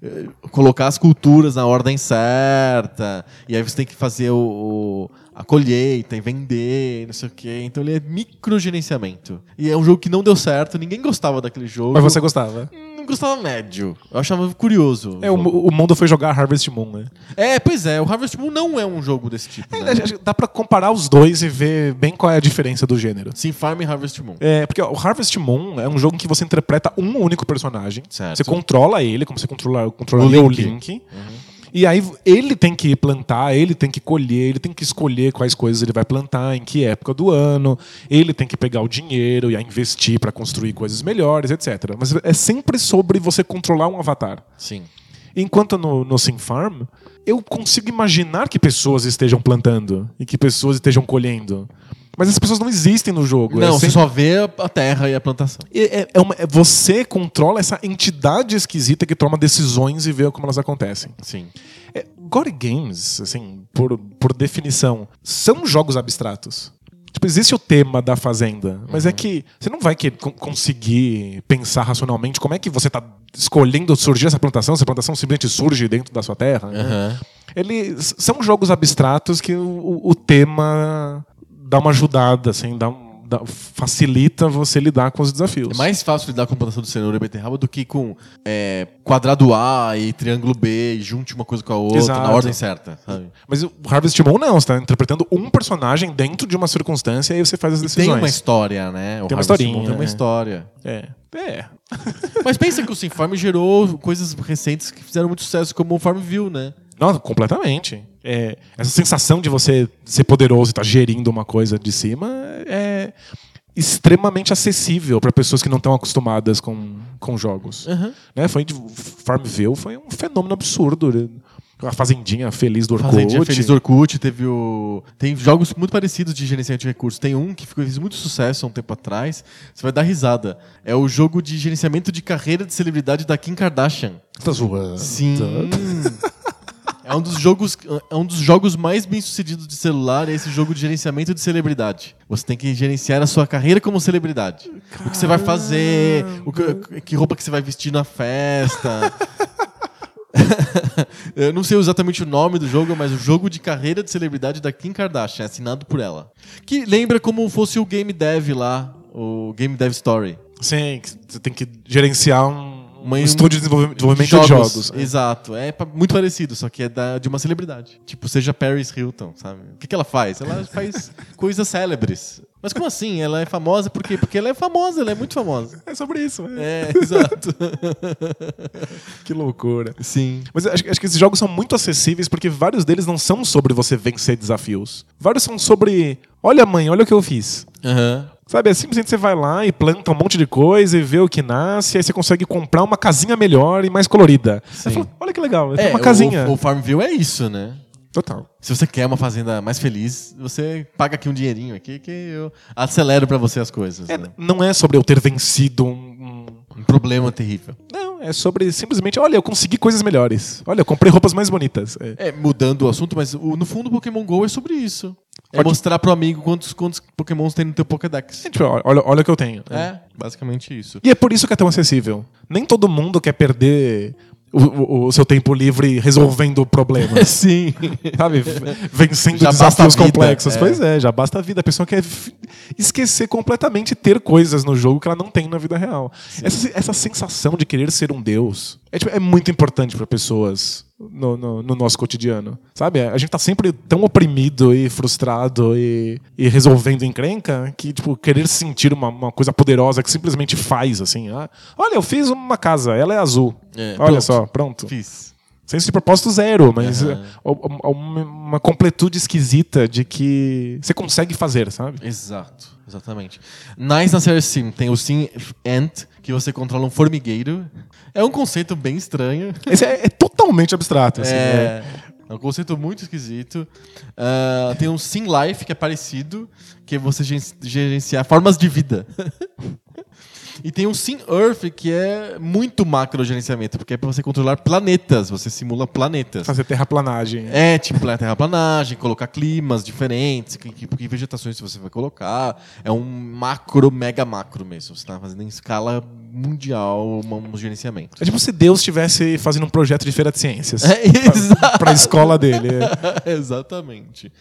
A: eh, colocar as culturas na ordem certa, e aí você tem que fazer o, o- a colheita e vender, não sei o quê. Então ele é microgerenciamento. E é um jogo que não deu certo, ninguém gostava daquele jogo.
B: Mas você gostava?
A: Não gostava médio. Eu achava curioso.
B: É, o, o mundo foi jogar Harvest Moon, né?
A: É, pois é, o Harvest Moon não é um jogo desse tipo, né?
B: É, Dá pra comparar os dois e ver bem qual é a diferença do gênero.
A: Sim, Farm e Harvest Moon.
B: É, porque ó, o Harvest Moon é um jogo em que você interpreta um único personagem.
A: Certo.
B: Você controla ele, como você controla, controlaria
A: O
B: o
A: Link.
B: Link. E aí ele tem que plantar, ele tem que colher, ele tem que escolher quais coisas ele vai plantar, em que época do ano, ele tem que pegar o dinheiro e investir pra construir coisas melhores, etc. Mas é sempre sobre você controlar um avatar.
A: Sim.
B: Enquanto no, no Sim Farm, eu consigo imaginar que pessoas estejam plantando e que pessoas estejam colhendo. Mas as pessoas não existem no jogo.
A: Não,
B: é
A: você
B: sempre-
A: só vê a- terra e a plantação.
B: é, é- é uma- é- você controla essa entidade esquisita que toma decisões e vê como elas acontecem.
A: Sim.
B: É, Gore Games, assim, por, por definição, são jogos abstratos. Tipo, existe o tema da fazenda, mas é que você não vai que, con- conseguir pensar racionalmente como é que você está escolhendo surgir essa plantação, se a plantação simplesmente surge dentro da sua terra. né?
A: Aham.
B: Eles são jogos abstratos que o- o tema dá uma ajudada, assim, dá dá- facilita você lidar com os desafios.
A: É mais fácil lidar com a plantação de cenoura e beterraba do que com é, quadrado A e triângulo B e junte uma coisa com a outra
B: Exato.
A: na ordem certa, sabe?
B: Mas o Harvest Moon não, você está interpretando um personagem dentro de uma circunstância e aí você faz as decisões.
A: Tem uma história, né? O
B: Tem uma
A: Harvest
B: historinha,
A: Moon Tem uma
B: é.
A: história.
B: É. É. <laughs>
A: Mas pensa que o Sim Farm gerou coisas recentes que fizeram muito sucesso, como o Farmville, né?
B: Não, completamente. É, essa sensação de você ser poderoso e estar gerindo uma coisa de cima é extremamente acessível para pessoas que não estão acostumadas com, com jogos.
A: Aham.
B: Né? Foi Farmville foi um fenômeno absurdo. A Fazendinha Feliz do Orkut.
A: Fazendinha Feliz do Orkut, teve o. Tem jogos muito parecidos de gerenciamento de recursos. Tem um que ficou, fez muito sucesso há um tempo atrás. Você vai dar risada. É o jogo de gerenciamento de carreira de celebridade da Kim Kardashian.
B: Tá zoando.
A: Sim. <laughs> É um dos jogos, é um dos jogos mais bem sucedidos de celular, é esse jogo de gerenciamento de celebridade. Você tem que gerenciar a sua carreira como celebridade. O que você vai fazer, o que, que roupa que você vai vestir na festa. <laughs> Eu não sei exatamente o nome do jogo, mas o jogo de carreira de celebridade da Kim Kardashian, assinado por ela. Que lembra como fosse o Game Dev lá, o Game Dev Story.
B: Sim, você tem que gerenciar um, um estúdio de desenvolvimento, desenvolvimento de jogos.
A: Exato. É muito parecido, só que é da- de uma celebridade. Tipo, seja Paris Hilton, sabe? O que, que ela faz? Ela <laughs> faz coisas célebres. Mas como assim? Ela é famosa por quê? Porque ela é famosa, ela é muito famosa.
B: É sobre isso. É.
A: É, <laughs> exato. <laughs>
B: Que loucura.
A: Sim.
B: Mas acho, que- acho que esses jogos são muito acessíveis porque vários deles não são sobre você vencer desafios. Vários são sobre. Olha, mãe, olha o que eu fiz.
A: Aham.
B: Sabe, é simplesmente você vai lá e planta um monte de coisa e vê o que nasce, aí você consegue comprar uma casinha melhor e mais colorida. Aí fala, olha que legal,
A: É,
B: uma casinha.
A: O, o Farmville é isso, né?
B: Total.
A: Se você quer uma fazenda mais feliz, você paga aqui um dinheirinho aqui que eu acelero pra você as coisas.
B: É,
A: né?
B: não é sobre eu ter vencido um, um-
A: Um problema terrível.
B: Não, é sobre simplesmente, olha, eu consegui coisas melhores. Olha, eu comprei roupas mais bonitas. É.
A: É, mudando o assunto, mas o- no fundo o Pokémon GO é sobre isso. É
B: Pode-
A: mostrar pro amigo quantos, quantos Pokémons tem no teu Pokédex.
B: Tipo, olha, olha o que eu tenho.
A: É, basicamente isso.
B: E é por isso que é tão acessível. Nem todo mundo quer perder o, o- o seu tempo livre resolvendo problemas. <laughs>
A: Sim.
B: Sabe? Vencendo
A: Já
B: desafios
A: vida,
B: complexos.
A: é.
B: Pois é, já basta a vida. A pessoa quer esquecer completamente ter coisas no jogo que ela não tem na vida real. Essa, essa sensação de querer ser um deus é, tipo, é muito importante para pessoas no, no- no nosso cotidiano. Sabe? A gente tá sempre tão oprimido e frustrado e, e resolvendo encrenca que, tipo, querer sentir uma, uma coisa poderosa que simplesmente faz, assim. Ah, olha, eu fiz uma casa, ela é azul.
A: É,
B: olha
A: pronto.
B: só, pronto.
A: Fiz.
B: Senso de propósito zero, mas uma, uma- uma completude esquisita de que você consegue fazer, sabe?
A: Exato, exatamente. Nice na série Sim tem o Sim Ant, que você controla um formigueiro. É um conceito bem estranho.
B: Esse é, é totalmente abstrato. Assim, né?
A: É, é um conceito muito esquisito. Ah, tem um Sim Life, que é parecido, que é você gerenciar formas de vida. <laughs> E tem o Sim Earth, que é muito macro gerenciamento, porque é para você controlar planetas, você simula planetas.
B: Fazer terraplanagem.
A: É, tipo, a terraplanagem, colocar climas diferentes, que, que, que vegetações você vai colocar. É um macro, mega macro mesmo. Você está fazendo em escala mundial um, um gerenciamento.
B: É tipo se Deus estivesse fazendo um projeto de feira de ciências.
A: É, exato.
B: Pra escola dele. É. <laughs>
A: Exatamente.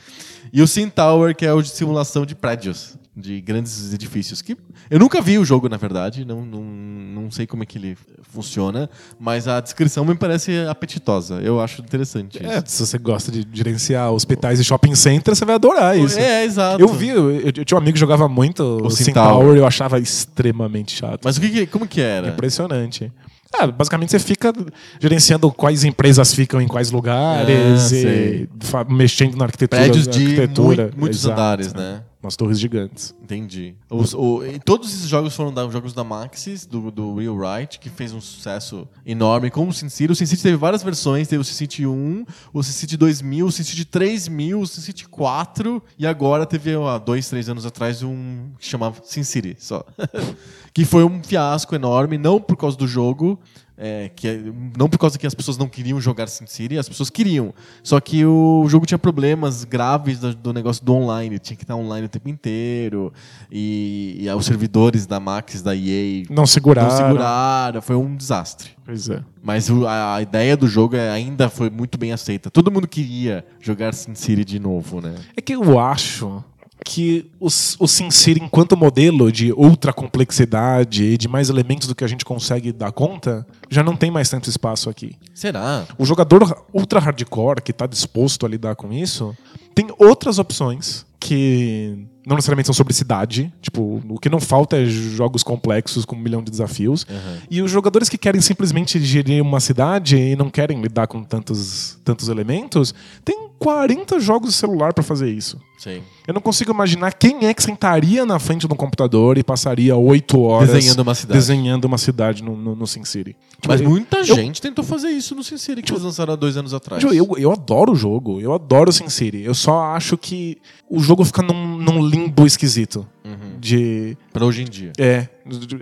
A: E o Sim Tower, que é o de simulação de prédios, de grandes edifícios. Que eu nunca vi o jogo, na verdade, não, não, não sei como é que ele funciona, mas a descrição me parece apetitosa. Eu acho interessante
B: É,
A: isso.
B: se você gosta de gerenciar hospitais e shopping centers, você vai adorar isso.
A: É, exato.
B: Eu vi, eu, eu tinha um amigo que jogava muito o.
A: Tower
B: e eu achava extremamente chato.
A: Mas o que, como que era?
B: Impressionante. Ah, basicamente você fica gerenciando quais empresas ficam em quais lugares
A: Ah,
B: e mexendo na arquitetura.
A: Prédios de
B: arquitetura.
A: mui- muitos
B: Exato.
A: andares, né?
B: Umas torres gigantes.
A: Entendi. Os- o- todos esses jogos foram da- jogos da Maxis, do, do Real Right, que fez um sucesso enorme com o SimCity. O SimCity teve várias versões, teve o SimCity 1, o SimCity 2000, o SimCity 3000, o SimCity 4 e agora teve, há dois, três anos atrás, um que chamava SimCity só. <laughs> que foi um fiasco enorme, não por causa do jogo, é, que é- não por causa que as pessoas não queriam jogar SimCity, as pessoas queriam. Só que o jogo tinha problemas graves do, do negócio do online, tinha que estar online o tempo inteiro. E, e os servidores da Max, da EA,
B: Não seguraram.
A: não seguraram, foi um desastre.
B: Pois é.
A: Mas a, a ideia do jogo é- ainda foi muito bem aceita. Todo mundo queria jogar SimCity de novo, né?
B: É que eu acho que o, o SimCity, enquanto modelo de ultra complexidade e de mais elementos do que a gente consegue dar conta, já não tem mais tanto espaço aqui.
A: Será?
B: O jogador ultra hardcore que está disposto a lidar com isso tem outras opções que não necessariamente são sobre cidade. Tipo, o que não falta é jogos complexos com um milhão de desafios. E os jogadores que querem simplesmente gerir uma cidade e não querem lidar com tantos, tantos elementos, tem 40 jogos de celular pra fazer isso.
A: Sim.
B: Eu não consigo imaginar quem é que sentaria na frente de um computador e passaria oito horas
A: Desenhando uma cidade.
B: desenhando uma cidade no, no, no SimCity. Tipo,
A: Mas
B: eu-
A: muita
B: eu-
A: gente tentou fazer isso no Sin City, que eles lançaram há dois anos atrás.
B: Tipo, eu, eu adoro o jogo, eu adoro o SimCity. Eu só acho que o jogo fica num, num limbo esquisito.
A: Uhum.
B: De.
A: Pra hoje em dia.
B: É.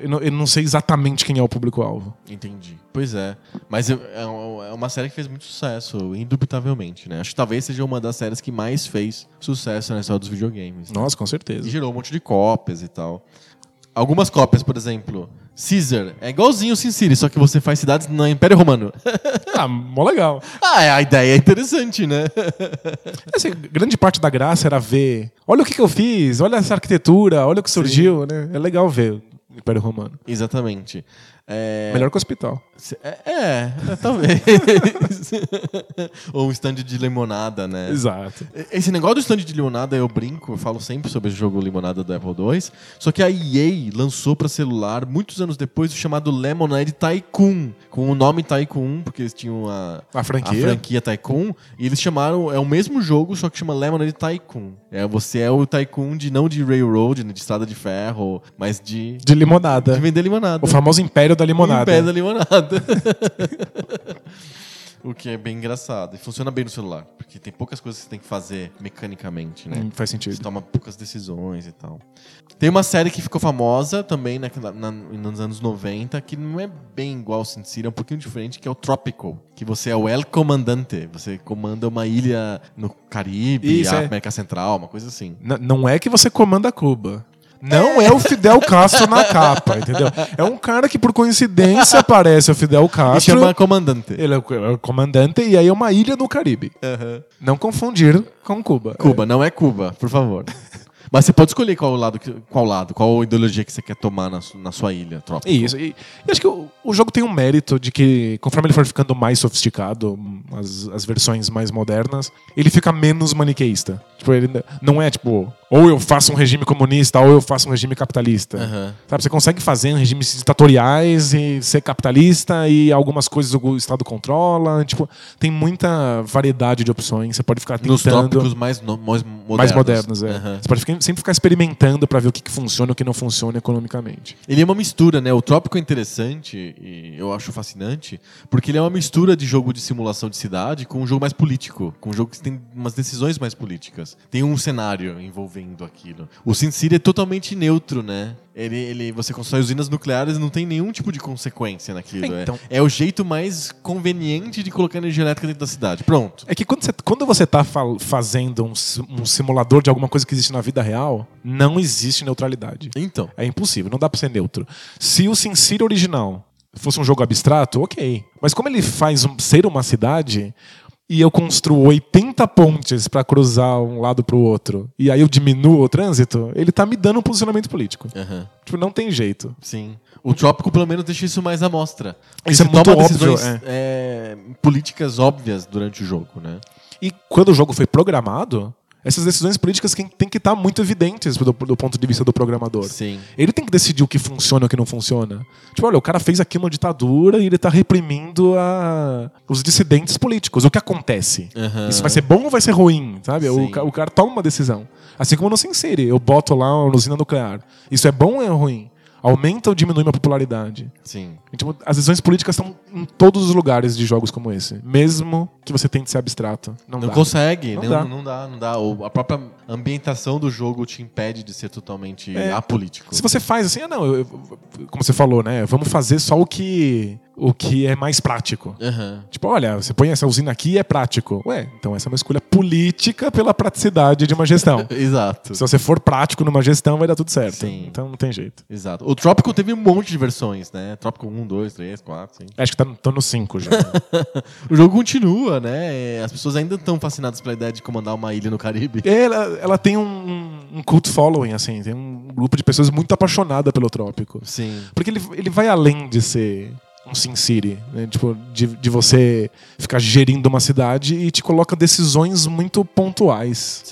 B: Eu não, eu não sei exatamente quem é o público-alvo.
A: Entendi. Pois é. Mas é é uma série que fez muito sucesso, indubitavelmente, né? Acho que talvez seja uma das séries que mais fez sucesso na história dos videogames. né?
B: Nossa, com
A: E
B: certeza.
A: gerou um monte de cópias e tal. Algumas cópias, por exemplo, Caesar. É igualzinho o Sin City, só que você faz cidades no Império Romano.
B: Ah, mó legal.
A: ah, é, a ideia é interessante, né?
B: Assim, grande parte da graça era ver. Olha o que, que eu fiz, olha essa arquitetura, olha o que surgiu, né? É legal ver o Império Romano.
A: Exatamente. É...
B: Melhor que o hospital.
A: É, é, é, talvez. <laughs> Ou um stand de limonada, né?
B: Exato.
A: Esse negócio do stand de limonada eu brinco, eu falo sempre sobre esse jogo limonada do Apple II. Só que a EA lançou pra celular muitos anos depois o chamado Lemonade Tycoon, com o nome Tycoon, porque eles tinham a,
B: A franquia.
A: a franquia Tycoon, e eles chamaram, é o mesmo jogo, só que chama Lemonade Tycoon. É, você é o Tycoon de não de railroad, né, de estrada de ferro, mas de,
B: De limonada.
A: de vender limonada.
B: O famoso Império da Limonada.
A: Em pé da limonada. <laughs> o que é bem engraçado. E funciona bem no celular. Porque tem poucas coisas que você tem que fazer mecanicamente, né?
B: Hum, faz
A: Você
B: sentido.
A: toma poucas decisões e tal. Tem uma série que ficou famosa também naquela- na- nos anos 90, que não é bem igual ao Sin City, é um pouquinho diferente, que é o Tropical. Que você é o El Comandante. Você comanda uma ilha no Caribe,
B: Isso, é.
A: América Central, uma coisa assim.
B: N- não é que você comanda Cuba. Não é o Fidel Castro na capa, entendeu? É um cara que, por coincidência, aparece o Fidel
A: E
B: Castro.
A: chama Comandante.
B: Ele é o é o comandante e aí é uma ilha no Caribe. Não confundir com Cuba.
A: Cuba, não é Cuba, por favor. Mas você pode escolher qual lado, qual lado, qual ideologia que você quer tomar na, na sua ilha, tropa.
B: Isso. E, e acho que o, o jogo tem um mérito de que, conforme ele for ficando mais sofisticado, as, as versões mais modernas, ele fica menos maniqueísta. Tipo, ele não é tipo, ou eu faço um regime comunista, ou eu faço um regime capitalista.
A: Aham.
B: Sabe, você consegue fazer regimes ditatoriais e ser capitalista e algumas coisas o Estado controla. Tipo, tem muita variedade de opções. Você pode ficar
A: Nos
B: tentando...
A: tópicos mais, no- mais modernos.
B: mais modernos, é.
A: Aham.
B: Você pode ficar- sempre ficar experimentando pra ver o que, que funciona e o que não funciona economicamente.
A: Ele é uma mistura, né? O Trópico é interessante e eu acho fascinante, porque ele é uma mistura de jogo de simulação de cidade com um jogo mais político, com um jogo que tem umas decisões mais políticas. Tem um cenário envolvendo aquilo. O Sin City é totalmente neutro, né? Ele, ele, você constrói usinas nucleares e não tem nenhum tipo de consequência naquilo.
B: É,
A: é-
B: então.
A: é, o jeito mais conveniente de colocar energia elétrica dentro da cidade. Pronto.
B: É que quando você, quando você tá fa- fazendo um, um simulador de alguma coisa que existe na vida real, não existe neutralidade.
A: Então.
B: É impossível, não dá pra ser neutro. Se o SimCity original fosse um jogo abstrato, ok. Mas como ele faz um- ser uma cidade e eu construo 80 pontes pra cruzar um lado pro outro e aí eu diminuo o trânsito, ele tá me dando um posicionamento político.
A: Aham.
B: Tipo, não tem jeito.
A: Sim. O Trópico, pelo menos, deixa isso mais à mostra.
B: Isso é muito óbvio,
A: decisões é, políticas óbvias durante o jogo, né?
B: E quando o jogo foi programado, essas decisões políticas têm têm que estar muito evidentes do, do ponto de vista do programador.
A: Sim.
B: Ele tem que decidir o que funciona e o que não funciona. Tipo, olha, o cara fez aqui uma ditadura e ele tá reprimindo a... os dissidentes políticos. O que acontece?
A: Aham.
B: Isso vai ser bom ou vai ser ruim? Sabe? O, o cara toma uma decisão. Assim como no SimCity, eu boto lá uma usina nuclear. Isso é bom ou é ruim? Aumenta ou diminui minha popularidade?
A: Sim.
B: Tipo, as decisões políticas estão em todos os lugares de jogos como esse. Mesmo que você tente ser abstrato. Não,
A: Não
B: dá.
A: consegue,
B: Não
A: não,
B: dá.
A: não dá, não dá. O- a própria ambientação do jogo te impede de ser totalmente
B: É.
A: apolítico.
B: Se você faz assim, ah, não, eu- como você falou, né? Vamos fazer só o que, o que é mais prático.
A: Aham.
B: Tipo, olha, você põe essa usina aqui e é prático. Ué, então essa é uma escolha política pela praticidade de uma gestão. <laughs>
A: Exato.
B: Se você for prático numa gestão, vai dar tudo certo.
A: Sim.
B: Então não tem jeito.
A: Exato. O Trópico teve um monte de versões, né? Trópico 1, 2, 3, 4, 5.
B: Acho que tá, tô no 5 já. <laughs>
A: O jogo continua, né? As pessoas ainda estão fascinadas pela ideia de comandar uma ilha no Caribe.
B: ela, ela tem um, um cult following, assim. Tem um grupo de pessoas muito apaixonada pelo trópico.
A: Sim.
B: Porque ele, ele vai além de ser um Sin City, né? tipo, de, de você ficar gerindo uma cidade e te coloca decisões muito pontuais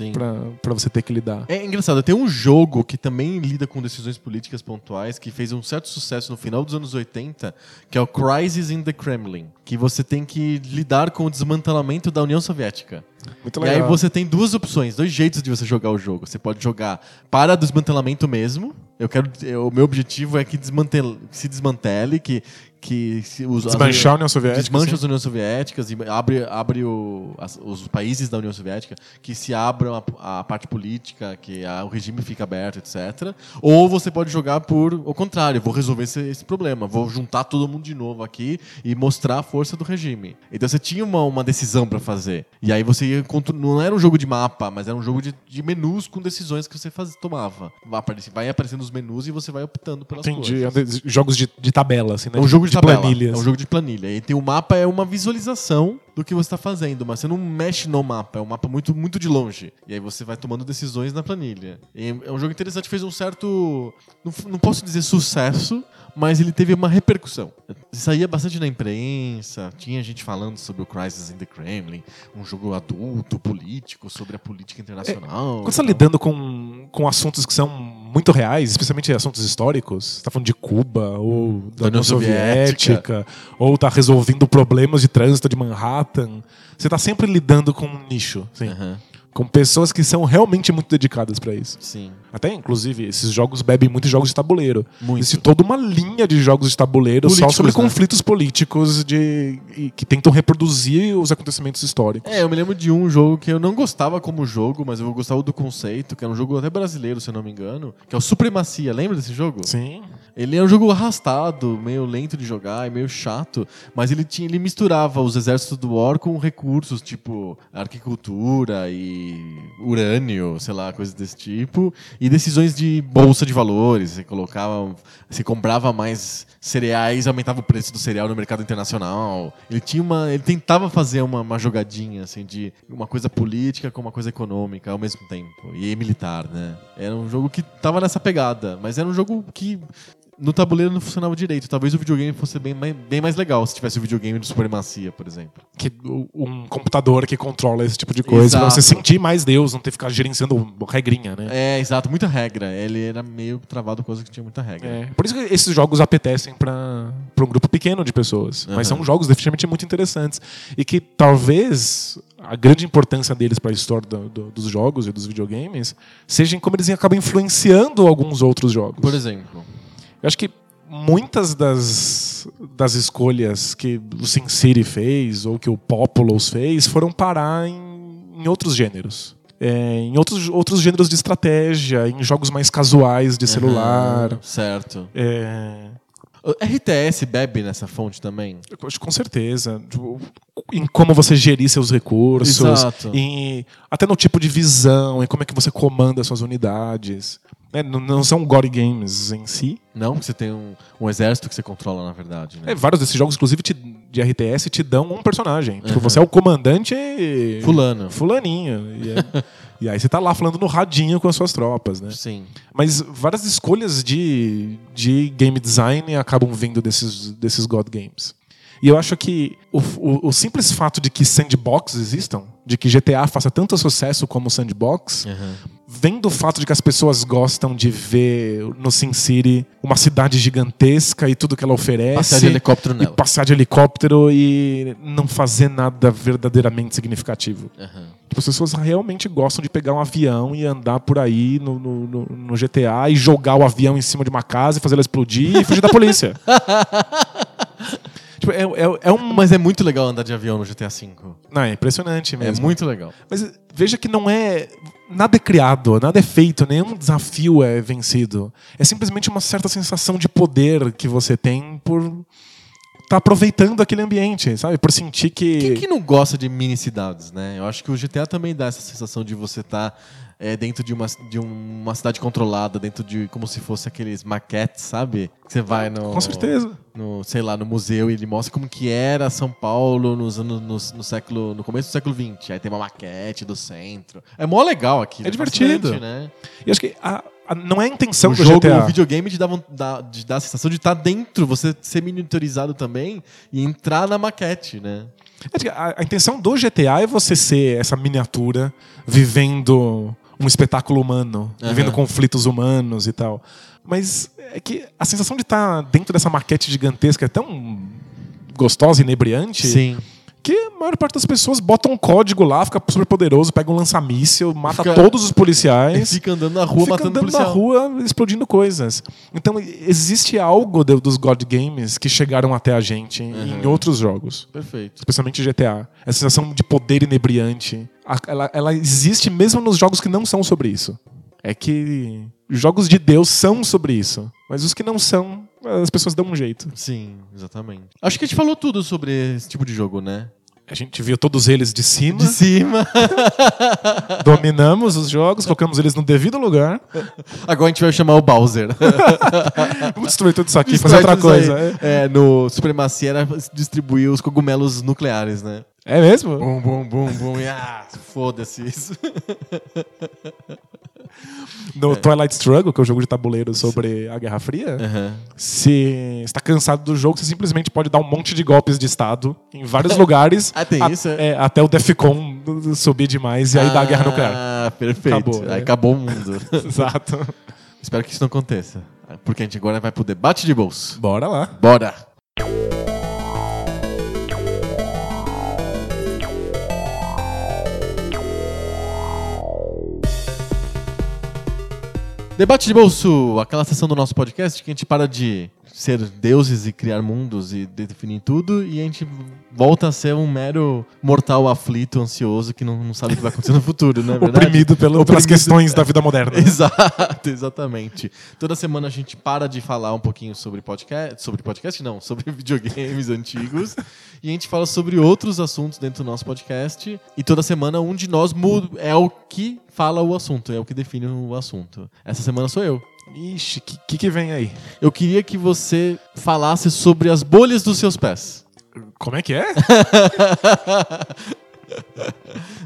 B: pra você ter que lidar.
A: É engraçado, tem um jogo que também lida com decisões políticas pontuais, que fez um certo sucesso no final dos anos 80, que é o Crisis in the Kremlin, que você tem que lidar com o desmantelamento da União Soviética.
B: Muito
A: E aí você tem duas opções, dois jeitos de você jogar o jogo. Você pode jogar para desmantelamento mesmo. Eu quero, eu- o meu objetivo é que desmantele, que se desmantele, que que se os,
B: Desmanchar a União Soviética,
A: desmancha
B: sim.
A: as Uniões Soviéticas e abre, abre o- as- os países da União Soviética, que se abram a, a parte política, que a- o regime fica aberto, etc. Ou você pode jogar por o contrário, vou resolver esse, esse problema, vou juntar todo mundo de novo aqui e mostrar a força do regime. Então você tinha uma, uma decisão para fazer. E aí você ia não era um jogo de mapa, mas era um jogo de, de menus com decisões que você faz, tomava. Vai, aparecendo os menus e você vai optando pelas
B: Entendi.
A: coisas.
B: É de- Jogos de, de tabela, assim, né?
A: É um jogo de, tabela.
B: planilhas.
A: É um jogo de planilha. E tem o mapa, é uma visualização do que você está fazendo, mas você não mexe no mapa. É um mapa muito, muito de longe. E aí você vai tomando decisões na planilha. E é um jogo interessante, fez um certo. Não, não posso dizer sucesso, mas ele teve uma repercussão. Saía bastante na imprensa, tinha gente falando sobre o Crisis in the Kremlin, um jogo adulto, político, sobre a política internacional.
B: Quando você está lidando com, com assuntos que são muito reais, especialmente assuntos históricos, você tá falando de Cuba ou da União
A: União Soviética.
B: Soviética, ou tá resolvendo problemas de trânsito de Manhattan, você tá sempre lidando com um nicho, assim,
A: Aham,
B: com pessoas que são realmente muito dedicadas para isso.
A: Sim.
B: Até, inclusive, esses jogos bebem muito de jogos de tabuleiro.
A: Muito.
B: Existe toda uma linha de jogos de tabuleiro só
A: Políticos,
B: sobre
A: né?
B: conflitos políticos de, e que tentam reproduzir os acontecimentos históricos.
A: É, eu me lembro de um jogo que eu não gostava como jogo, mas eu gostava do conceito, que era um jogo até brasileiro, se eu não me engano, que é o Supremacia. Lembra desse jogo?
B: Sim.
A: Ele é um jogo arrastado, meio lento de jogar e meio chato, mas ele tinha, ele misturava os exércitos do War com recursos tipo agricultura e urânio, sei lá, coisas desse tipo, e decisões de bolsa de valores. Você colocava, você comprava mais cereais, aumentava o preço do cereal no mercado internacional. Ele tinha uma, ele tentava fazer uma, uma jogadinha assim de uma coisa política com uma coisa econômica ao mesmo tempo e militar, né? Era um jogo que tava nessa pegada, mas era um jogo que no tabuleiro não funcionava direito. Talvez o videogame fosse bem mais, bem mais legal se tivesse o videogame de Supremacia, por exemplo.
B: que um computador que controla esse tipo de coisa, pra você sentir mais Deus, não ter que ficar gerenciando regrinha, né?
A: É, exato, muita regra. Ele era meio travado, coisa que tinha muita regra.
B: É. Por isso que esses jogos apetecem pra pra um grupo pequeno de pessoas. Mas
A: Aham.
B: são jogos definitivamente muito interessantes. E que talvez a grande importância deles para a história do- do- dos jogos e dos videogames seja em como eles acabam influenciando alguns outros jogos.
A: Por exemplo.
B: Eu acho que muitas das, das escolhas que o SimCity fez ou que o Populous fez foram parar em, em outros gêneros. É, em outros, outros gêneros de estratégia, em jogos mais casuais de celular.
A: Aham, certo.
B: É,
A: RTS bebe nessa fonte também?
B: acho com certeza. Tipo, Em como você gerir seus recursos,
A: Exato.
B: em, até no tipo de visão, em como é que você comanda suas unidades. Né? Não, não são gore games em si,
A: Não, você tem um, um exército que você controla, na verdade. Né?
B: É, vários desses jogos, inclusive, te- de RTS, te dão um personagem. Tipo,
A: Uhum.
B: você é o comandante
A: Fulano.
B: fulaninho. E, é- <laughs> e aí você tá lá falando no radinho com as suas tropas, né?
A: Sim.
B: Mas várias escolhas de, de game design acabam vindo desses, desses God Games. E eu acho que o, o- o simples fato de que sandbox existam, de que GTA faça tanto sucesso como sandbox,
A: Aham.
B: vem do fato de que as pessoas gostam de ver no SimCity uma cidade gigantesca e tudo que ela oferece.
A: Passear de helicóptero
B: E
A: nela.
B: passear de helicóptero e não fazer nada verdadeiramente significativo. Tipo, as pessoas realmente gostam de pegar um avião e andar por aí no, no, no- no GTA e jogar o avião em cima de uma casa e fazer ela explodir e fugir da polícia. <laughs> tipo, é, é, é um.
A: Mas é muito legal andar de avião no GTA V.
B: Não, é impressionante
A: É
B: mesmo.
A: muito legal.
B: Mas veja que não é. Nada é criado, nada é feito, nenhum desafio é vencido. É simplesmente uma certa sensação de poder que você tem por estar aproveitando aquele ambiente, sabe? Por sentir que.
A: Quem que não gosta de mini cidades, né? Eu acho que o GTA também dá essa sensação de você estar dentro de uma, de uma cidade controlada, dentro de como se fosse aqueles maquetes, sabe? Que você vai no.
B: Com certeza.
A: No, sei lá, no museu e ele mostra como que era São Paulo nos anos, no, no século, no começo do século XX. Aí tem uma maquete do centro. É mó legal aqui.
B: É divertido.
A: né?
B: E acho que a- a- não é a intenção
A: o
B: do
A: jogo,
B: GTA.
A: o videogame te dá, te dá a sensação de estar dentro, você ser monitorizado também e entrar na maquete, né?
B: É A, a intenção do GTA é você ser essa miniatura vivendo um espetáculo humano,
A: Aham.
B: vivendo conflitos humanos e tal. Mas é que a sensação de estar dentro dessa maquete gigantesca é tão gostosa e inebriante
A: Sim.
B: que a maior parte das pessoas bota um código lá, fica super poderoso, pega um lança-míssel, mata
A: Fica-
B: todos os policiais. <laughs>
A: fica andando na rua
B: fica
A: matando
B: andando
A: policial.
B: na rua explodindo coisas. Então existe algo de- dos God Games que chegaram até a gente em outros jogos
A: Perfeito.
B: especialmente GTA. Essa sensação de poder inebriante, ela, ela existe mesmo nos jogos que não são sobre isso. É que jogos de Deus são sobre isso, mas os que não são, as pessoas dão um jeito.
A: Sim, exatamente. Acho que a gente falou tudo sobre esse tipo de jogo, né?
B: A gente viu todos eles de cima,
A: De cima. <laughs>
B: dominamos os jogos, colocamos eles no devido lugar.
A: Agora a gente vai chamar o Bowser. <laughs>
B: Vamos destruir tudo isso aqui, fazer outra coisa.
A: É, no Supremacia era distribuir os cogumelos nucleares, né?
B: É, é mesmo?
A: Bum, bum, bum, bum. E, ah, foda-se isso.
B: No Twilight Struggle, que é o jogo de tabuleiro sobre a Guerra Fria,
A: Aham.
B: se está cansado do jogo, você simplesmente pode dar um monte de golpes de Estado em vários lugares. <laughs>
A: Ah, tem
B: a-
A: isso, é?
B: até o Defcon subir demais e aí dá a guerra nuclear.
A: Ah, perfeito.
B: Acabou,
A: Aí
B: é.
A: acabou o mundo. <laughs>
B: Exato.
A: Espero que isso não aconteça. Porque a gente agora vai pro debate de bolso.
B: Bora lá.
A: Bora! Debate de bolso, aquela sessão do nosso podcast que a gente para de ser deuses e criar mundos e definir tudo e a gente volta a ser um mero mortal aflito, ansioso que não, não sabe o que vai acontecer no futuro, não é verdade?
B: Oprimido pelo, pelas
A: Oprimido.
B: questões da vida moderna. <laughs>
A: Exato, exatamente. Toda semana a gente para de falar um pouquinho sobre podcast, sobre podcast não, sobre <laughs> videogames antigos, e a gente fala sobre outros assuntos dentro do nosso podcast, e toda semana um de nós mu- é o que fala o assunto, é o que define o assunto. Essa semana sou eu.
B: Ixi, o que, que que vem aí?
A: Eu queria que você falasse sobre as bolhas dos seus pés.
B: Como é que é? <laughs>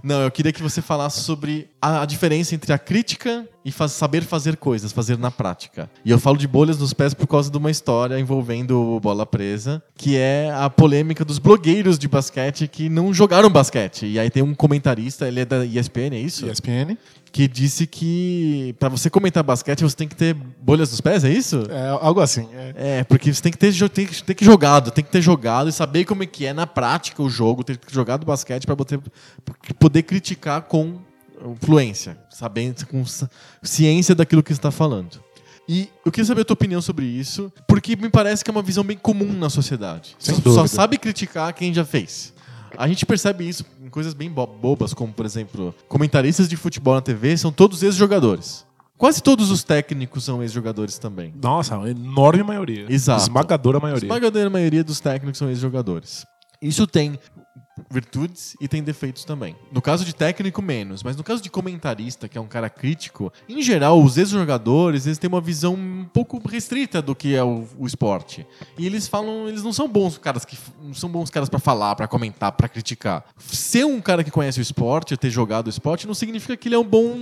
A: Não, eu queria que você falasse sobre a, a diferença entre a crítica e faz- saber fazer coisas, fazer na prática. E eu falo de bolhas nos pés por causa de uma história envolvendo Bola Presa, que é a polêmica dos blogueiros de basquete que não jogaram basquete. E aí tem um comentarista, ele é da ESPN, é isso?
B: ESPN.
A: Que disse que pra você comentar basquete você tem que ter bolhas nos pés, é isso?
B: É algo assim. é.
A: É, porque você tem que ter, jo- tem que ter que jogado, tem que ter jogado e saber como é que é na prática o jogo, ter jogado basquete para poder, poder criticar com fluência, sabendo com ci- ciência daquilo que você está falando. E eu queria saber a tua opinião sobre isso, porque me parece que é uma visão bem comum na sociedade.
B: Sem
A: só,
B: dúvida.
A: só sabe criticar quem já fez. A gente percebe isso em coisas bem bo- bobas, como, por exemplo, comentaristas de futebol na TV são todos ex-jogadores. Quase todos os técnicos são ex-jogadores também.
B: Nossa, uma enorme maioria.
A: Exato.
B: Esmagadora maioria.
A: esmagadora maioria dos técnicos são ex-jogadores. Isso tem virtudes e tem defeitos também. No caso de técnico, menos. Mas no caso de comentarista, que é um cara crítico, em geral, os ex-jogadores, eles têm uma visão um pouco restrita do que é o, o esporte. E eles falam, eles não são bons caras que não são bons caras pra falar, pra comentar, pra criticar. Ser um cara que conhece o esporte, ter jogado o esporte, não significa que ele é um bom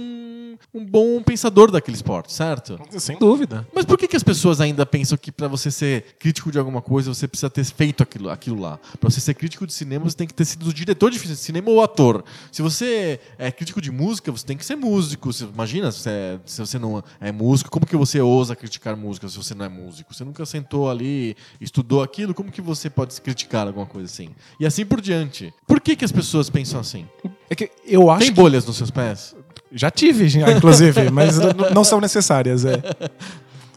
A: um bom pensador daquele esporte, certo?
B: Sem dúvida.
A: Mas por que, que as pessoas ainda pensam que pra você ser crítico de alguma coisa, você precisa ter feito aquilo, aquilo lá? Pra você ser crítico de cinema, você tem que ter sido o diretor de cinema ou ator. Se você é crítico de música, você tem que ser músico. Você, imagina, se, é- se você não é músico, como que você ousa criticar música se você não é músico? Você nunca sentou ali, estudou aquilo, como que você pode criticar alguma coisa assim? E assim por diante. Por que, que as pessoas pensam assim?
B: É que eu acho
A: Tem
B: que
A: bolhas nos seus pés?
B: Já tive, inclusive, <laughs> mas não são necessárias. É.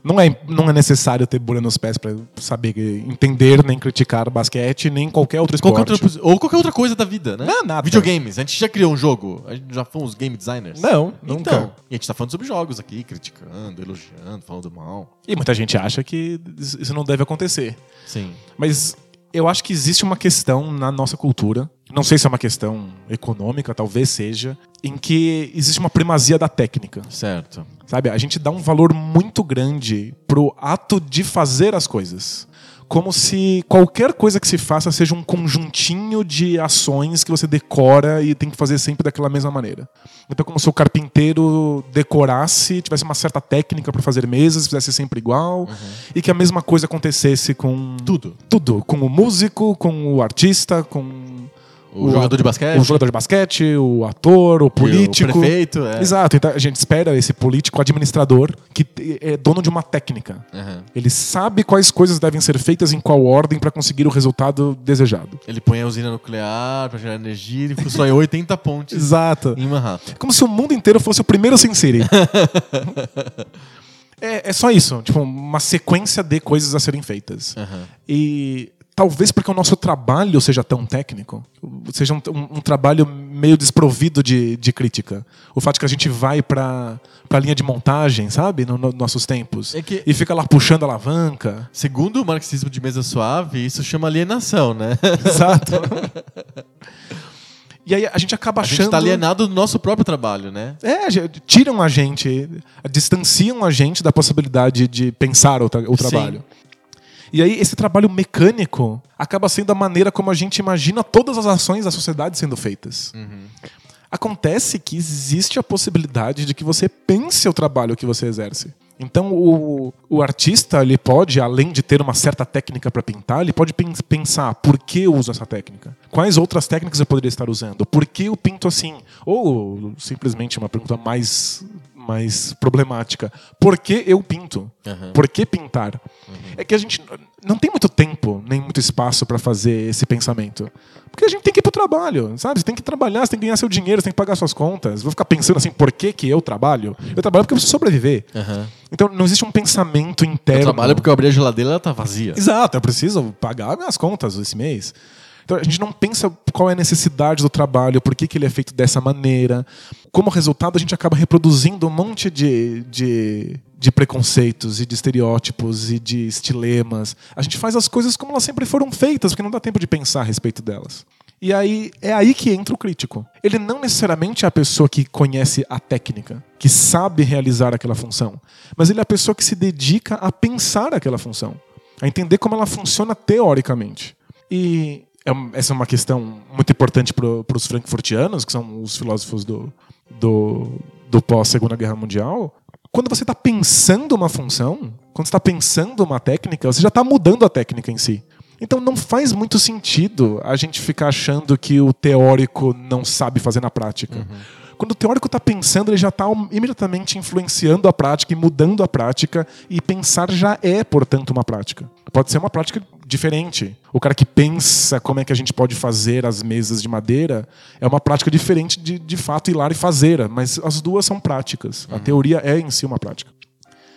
B: Não é, não é necessário ter bolha nos pés pra saber entender nem criticar basquete, nem qualquer outro esporte.
A: Qualquer outra, ou qualquer outra coisa da vida, né?
B: Não, nada.
A: Videogames. A gente já criou um jogo? A gente já fomos game designers?
B: Não,
A: Então,
B: nunca.
A: e a gente tá falando sobre jogos aqui, criticando, elogiando, falando mal.
B: E muita gente acha que isso não deve acontecer.
A: Sim.
B: Mas eu acho que existe uma questão na nossa cultura, não sei se é uma questão econômica, talvez seja, em que existe uma primazia da técnica.
A: Certo.
B: Sabe? A gente dá um valor muito grande pro ato de fazer as coisas. como se qualquer coisa que se faça seja um conjuntinho de ações que você decora e tem que fazer sempre daquela mesma maneira. Então, como se o carpinteiro decorasse, tivesse uma certa técnica para fazer mesas, fizesse sempre igual, e que a mesma coisa acontecesse com
A: Tudo.
B: tudo, com o músico, com o artista, com
A: O, jogador de basquete.
B: o jogador de basquete, o ator, o político.
A: O prefeito. É.
B: Exato, então a gente espera esse político administrador que é dono de uma técnica.
A: Aham.
B: Ele sabe quais coisas devem ser feitas em qual ordem para conseguir o resultado desejado.
A: Ele põe a usina nuclear pra gerar energia e constrói 80 pontes
B: Exato.
A: em Manhattan.
B: Como se o mundo inteiro fosse o primeiro Sin City. <laughs> é, é só isso, tipo, uma sequência de coisas a serem feitas.
A: Aham.
B: E talvez porque o nosso trabalho seja tão técnico, seja um, um- um trabalho meio desprovido de, de crítica. O fato de que a gente vai para a linha de montagem, sabe, nos no, nossos tempos,
A: É que-
B: e fica lá puxando a alavanca.
A: Segundo o marxismo de mesa suave, isso chama alienação, né?
B: Exato. <laughs> e aí a gente acaba
A: A
B: achando.
A: gente tá alienado do nosso próprio trabalho, né?
B: É, a tiram a gente, distanciam a gente da possibilidade de pensar o, tra- o
A: Sim.
B: E aí esse trabalho mecânico acaba sendo a maneira como a gente imagina todas as ações da sociedade sendo feitas. Acontece que existe a possibilidade de que você pense o trabalho que você exerce. Então o, o artista ele pode, além de ter uma certa técnica para pintar, ele pode pen- pensar por que eu uso essa técnica? Quais outras técnicas eu poderia estar usando? Por que eu pinto assim? Ou simplesmente uma pergunta mais mais problemática. Por que eu pinto?
A: Aham.
B: Por que pintar? É que a gente não tem muito tempo, nem muito espaço para fazer esse pensamento. Porque a gente tem que ir pro trabalho, sabe? Você tem que trabalhar, você tem que ganhar seu dinheiro, você tem que pagar suas contas. Vou ficar pensando assim, por que, que eu trabalho? Eu trabalho porque eu preciso sobreviver.
A: Aham.
B: Então não existe um pensamento
A: Eu
B: interno.
A: trabalho porque eu abri a geladeira e ela tá vazia.
B: Exato, eu preciso pagar minhas contas esse mês. Então a gente não pensa qual é a necessidade do trabalho, por que, que ele é feito dessa maneira. Como resultado, a gente acaba reproduzindo um monte de, de, de preconceitos e de estereótipos e de estilemas. A gente faz as coisas como elas sempre foram feitas, porque não dá tempo de pensar a respeito delas. E aí é aí que entra o crítico. Ele não necessariamente é a pessoa que conhece a técnica, que sabe realizar aquela função, mas ele é a pessoa que se dedica a pensar aquela função, a entender como ela funciona teoricamente. E é essa é uma questão muito importante para os frankfurtianos, que são os filósofos do, do, do pós-Segunda Guerra Mundial. Quando você está pensando uma função, quando está pensando uma técnica, você já está mudando a técnica em si. Então não faz muito sentido a gente ficar achando que o teórico não sabe fazer na prática. Quando o teórico está pensando, ele já está imediatamente influenciando a prática e mudando a prática, e pensar já é, portanto, uma prática. Pode ser uma prática diferente. O cara que pensa como é que a gente pode fazer as mesas de madeira é uma prática diferente de, de fato ir lá e fazer, mas as duas são práticas. A teoria é em si uma prática.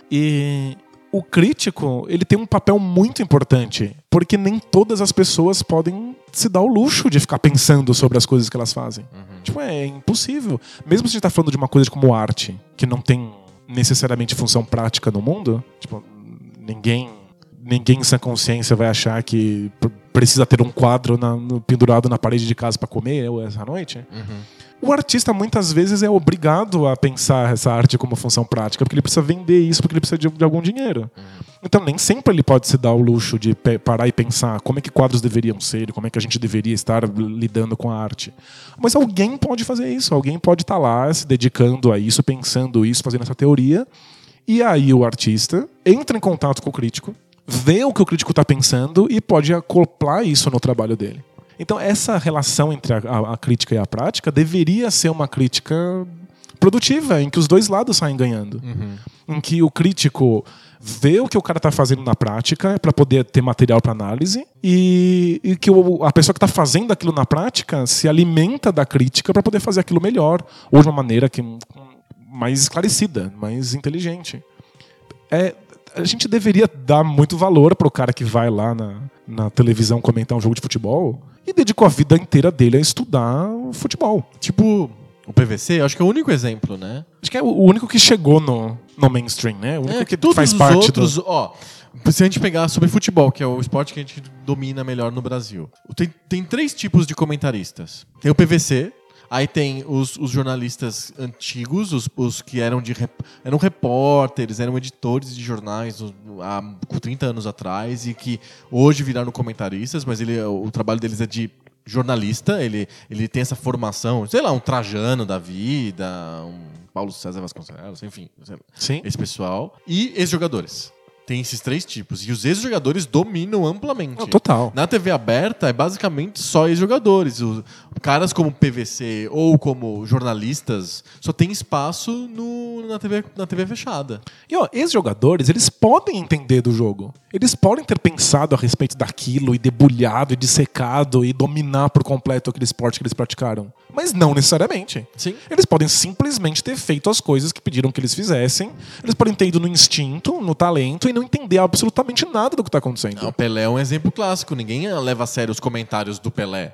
B: E o crítico, ele tem um papel muito importante, porque nem todas as pessoas podem se dar o luxo de ficar pensando sobre as coisas que elas fazem. Tipo, é impossível. Mesmo se a gente tá falando de uma coisa como arte, que não tem necessariamente função prática no mundo, tipo, ninguém ninguém sem consciência vai achar que precisa ter um quadro na- no- pendurado na parede de casa para comer ou essa noite. O artista muitas vezes é obrigado a pensar essa arte como função prática, porque ele precisa vender isso, porque ele precisa de, de algum dinheiro. Então nem sempre ele pode se dar o luxo de parar e pensar como é que quadros deveriam ser, como é que a gente deveria estar lidando com a arte. Mas alguém pode fazer isso, alguém pode estar lá se dedicando a isso, pensando isso, fazendo essa teoria. E aí o artista entra em contato com o crítico, vê o que o crítico está pensando e pode acoplar isso no trabalho dele. Então essa relação entre a, a- a crítica e a prática deveria ser uma crítica produtiva, em que os dois lados saem ganhando. Em que o crítico vê o que o cara está fazendo na prática para poder ter material para análise e, e que o- a pessoa que está fazendo aquilo na prática se alimenta da crítica para poder fazer aquilo melhor ou de uma maneira que mais esclarecida, mais inteligente. É, a gente deveria dar muito valor pro cara que vai lá na, na televisão comentar um jogo de futebol e dedicou a vida inteira dele a estudar futebol.
A: Tipo, o PVC, acho que é o único exemplo, né?
B: Acho que é o único que chegou no, no mainstream, né? O único
A: É,
B: que
A: todos
B: faz
A: os
B: parte
A: outros,
B: do...
A: ó, se a gente pegar sobre futebol, que é o esporte que a gente domina melhor no Brasil, tem, tem três tipos de comentaristas. Tem o PVC, Aí tem os, os jornalistas antigos, os, os que eram de rep- eram repórteres, eram editores de jornais há 30 anos atrás e que hoje viraram comentaristas, mas ele, o trabalho deles é de jornalista, ele, ele tem essa formação, sei lá, um Trajano da vida, um Paulo César Vasconcelos, enfim,
B: Sim.
A: esse pessoal. E ex-jogadores. Tem esses três tipos. E os ex-jogadores dominam amplamente.
B: Não, total.
A: Na TV aberta é basicamente só ex-jogadores. Caras como PVC ou como jornalistas só tem espaço no, na, TV, na TV fechada.
B: E ó, ex-jogadores, eles podem entender do jogo. Eles podem ter pensado a respeito daquilo e debulhado e dissecado e dominar por completo aquele esporte que eles praticaram. Mas não necessariamente.
A: Sim.
B: Eles podem simplesmente ter feito as coisas que pediram que eles fizessem. Eles podem ter ido no instinto, no talento e não entender absolutamente nada do que está acontecendo.
A: O Pelé é um exemplo clássico. Ninguém leva a sério os comentários do Pelé.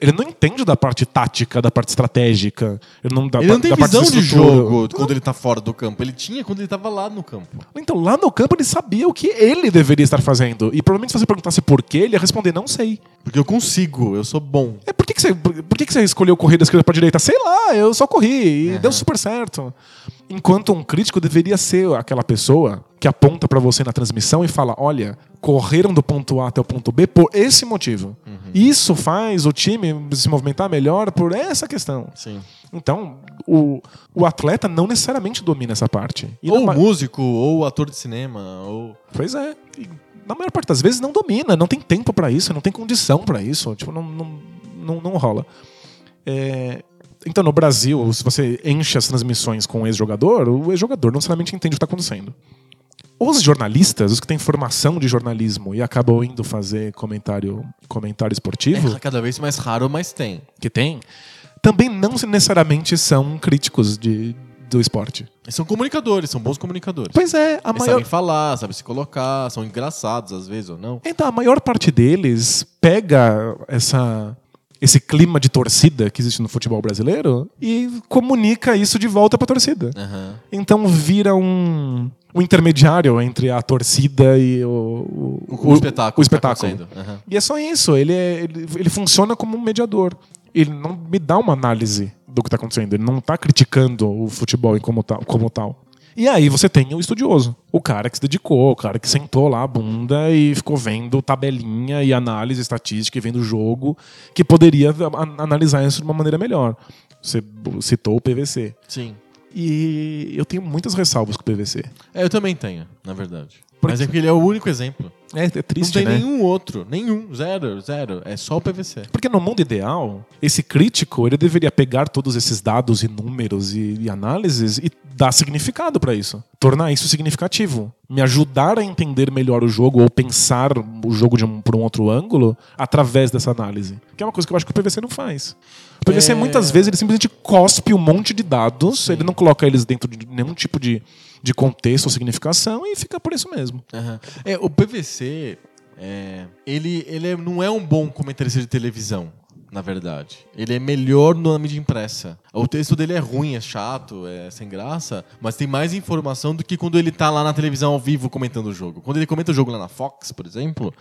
B: Ele não entende da parte tática, da parte estratégica. Ele não, da,
A: Ele não
B: da
A: tem
B: parte
A: visão de jogo quando ele tá fora do campo. Ele tinha quando ele tava lá no campo.
B: Então, lá no campo, ele sabia o que ele deveria estar fazendo. E provavelmente, se você perguntasse por quê, ele ia responder: não sei.
A: Porque eu consigo, eu sou bom.
B: É, por que, que, você, por que, que você escolheu correr da esquerda pra direita? Sei lá, eu só corri e deu super certo. Enquanto um crítico deveria ser aquela pessoa que aponta pra você na transmissão e fala: olha, correram do ponto A até o ponto B por esse motivo. Isso faz o time se movimentar melhor por essa questão.
A: Sim.
B: Então, o, o atleta não necessariamente domina essa parte. E
A: ou
B: na
A: músico, ou ator de cinema, ou.
B: Pois é. E na maior parte das vezes não domina, não tem tempo pra isso, não tem condição pra isso. Tipo, não, não, não, não rola. É, Então, no Brasil, se você enche as transmissões com um ex-jogador, o ex-jogador não necessariamente entende o que está acontecendo. Os jornalistas, os que têm formação de jornalismo e acabam indo fazer comentário, comentário esportivo,
A: É cada vez mais raro, mas tem.
B: que tem, também não necessariamente são críticos de, do esporte.
A: Eles são comunicadores, são bons comunicadores.
B: Pois é, a
A: Eles
B: maior,
A: sabem falar, sabem se colocar, são engraçados às vezes ou não.
B: Então, a maior parte deles pega essa, esse clima de torcida que existe no futebol brasileiro e comunica isso de volta pra torcida.
A: Aham.
B: Então vira um, um intermediário entre a torcida e o,
A: O, o espetáculo.
B: o
A: tá
B: espetáculo.
A: Aham.
B: E é só isso, ele, é- ele, ele funciona como um mediador. Ele não me dá uma análise do que está acontecendo, ele não está criticando o futebol como tal, como tal. E aí você tem o estudioso, o cara que se dedicou, o cara que sentou lá a bunda e ficou vendo tabelinha e análise estatística e vendo o jogo, que poderia analisar isso de uma maneira melhor. Você citou o PVC.
A: Sim.
B: E eu tenho muitas ressalvas com o PVC.
A: É, eu também tenho, na verdade.
B: Por
A: Mas é porque ele é o único exemplo.
B: É, é triste,
A: não tem
B: né?
A: nenhum outro. Nenhum. Zero, zero. É só o PVC.
B: Porque no mundo ideal, esse crítico ele deveria pegar todos esses dados e números e, e análises e dar significado pra isso. Tornar isso significativo. Me ajudar a entender melhor o jogo ou pensar o jogo de um, por um outro ângulo através dessa análise. Que é uma coisa que eu acho que o PVC não faz. O PVC
A: É.
B: muitas vezes ele simplesmente cospe um monte de dados, ele não coloca eles dentro de nenhum tipo de, de contexto ou significação e fica por isso mesmo.
A: Aham. É, o PVC, é, ele, ele é- não é um bom comentarista de televisão, na verdade. Ele é melhor na mídia impressa. O texto dele é ruim, é chato, é sem graça, mas tem mais informação do que quando ele tá lá na televisão ao vivo comentando o jogo. Quando ele comenta o jogo lá na Fox, por exemplo,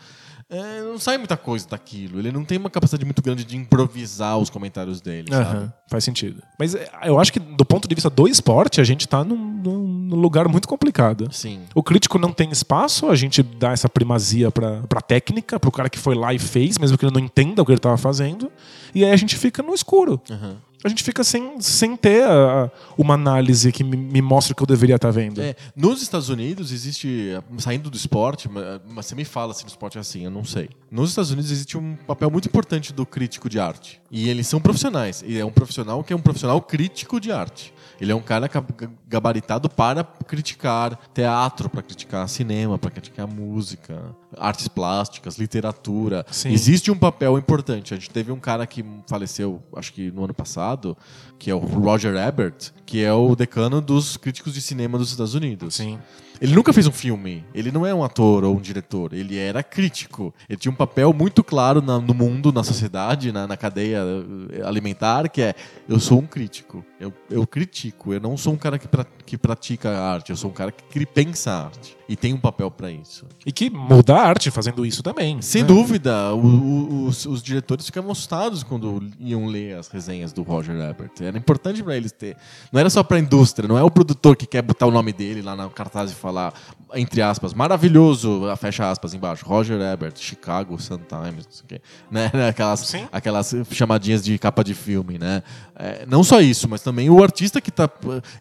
A: é, não sai muita coisa daquilo. Ele não tem uma capacidade muito grande de improvisar os comentários dele, sabe?
B: Aham, faz sentido. Mas é, eu acho que do ponto de vista do esporte, a gente tá num, num- lugar muito complicado.
A: Sim.
B: O crítico não tem espaço, a gente dá essa primazia pra, pra técnica, pro cara que foi lá e fez, mesmo que ele não entenda o que ele tava fazendo. E aí a gente fica no escuro.
A: Aham.
B: A gente fica sem, sem ter a- uma análise que me, me mostre o que eu deveria estar vendo.
A: É, nos Estados Unidos existe, saindo do esporte, ma- mas você me fala se no esporte é assim, eu não sei. Nos Estados Unidos existe um papel muito importante do crítico de arte. E eles são profissionais. E é um profissional que é um profissional crítico de arte. Ele é um cara ga- ga- gabaritado para criticar teatro, para criticar cinema, para criticar música, artes plásticas, literatura.
B: Sim.
A: Existe um papel importante. A gente teve um cara que faleceu, acho que no ano passado, que é o Roger Ebert, que é o decano dos críticos de cinema dos Estados Unidos.
B: Sim.
A: Ele nunca fez um filme. Ele não é um ator ou um diretor. Ele era crítico. Ele tinha um papel muito claro na- no mundo, na sociedade, na, na cadeia eh, alimentar, que é eu sou um crítico. Eu, eu critico. Eu não sou um cara que, pra- que pratica a arte. Eu sou um cara que pensa a arte. E tem um papel pra isso.
B: E que mudar arte fazendo isso também.
A: Sem
B: né?
A: dúvida, o- o- os, os diretores ficavam assustados quando iam ler as resenhas do Roger Ebert. Era importante pra eles ter. Não era só pra indústria, não é o produtor que quer botar o nome dele lá na cartaz e falar, entre aspas, maravilhoso, fecha aspas embaixo, Roger Ebert, Chicago, Sun Times, não sei o quê. <laughs> Né? Aquelas,
B: Sim.
A: aquelas chamadinhas de capa de filme, né? É, não só isso, mas também o artista que tá.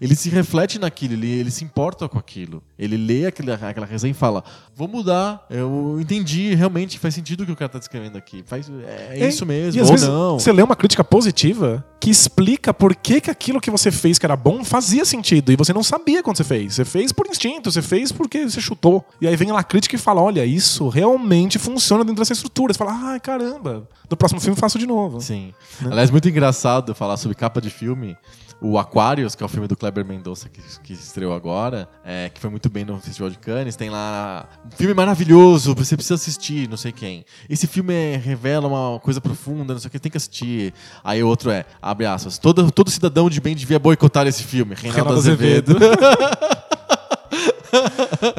A: Ele se reflete naquilo, ele, ele se importa com aquilo. Ele lê aquela, aquela resenha e fala: vou mudar, eu entendi, realmente faz sentido o que o cara tá descrevendo aqui. Faz, é,
B: É,
A: isso mesmo,
B: E às
A: ou
B: vezes
A: não.
B: você lê uma crítica positiva que explica por que, que aquilo que você fez que era bom fazia sentido. E você não sabia quando você fez. Você fez por instinto, você fez porque você chutou. E aí vem lá a crítica e fala: olha, isso realmente funciona dentro dessa estrutura. Você fala, ai, caramba, no próximo filme faço de novo.
A: Sim. Aliás, muito engraçado falar sobre capa de filme. O Aquarius, que é o filme do Kleber Mendonça que, que estreou agora, é, que foi muito bem no Festival de Cannes, tem lá um filme maravilhoso, você precisa assistir, não sei quem. Esse filme é- revela uma coisa profunda, não sei o que, tem que assistir. Aí o outro é, abre aspas, todo, todo cidadão de bem devia boicotar esse filme. Reinaldo,
B: Reinaldo
A: Azevedo. <laughs>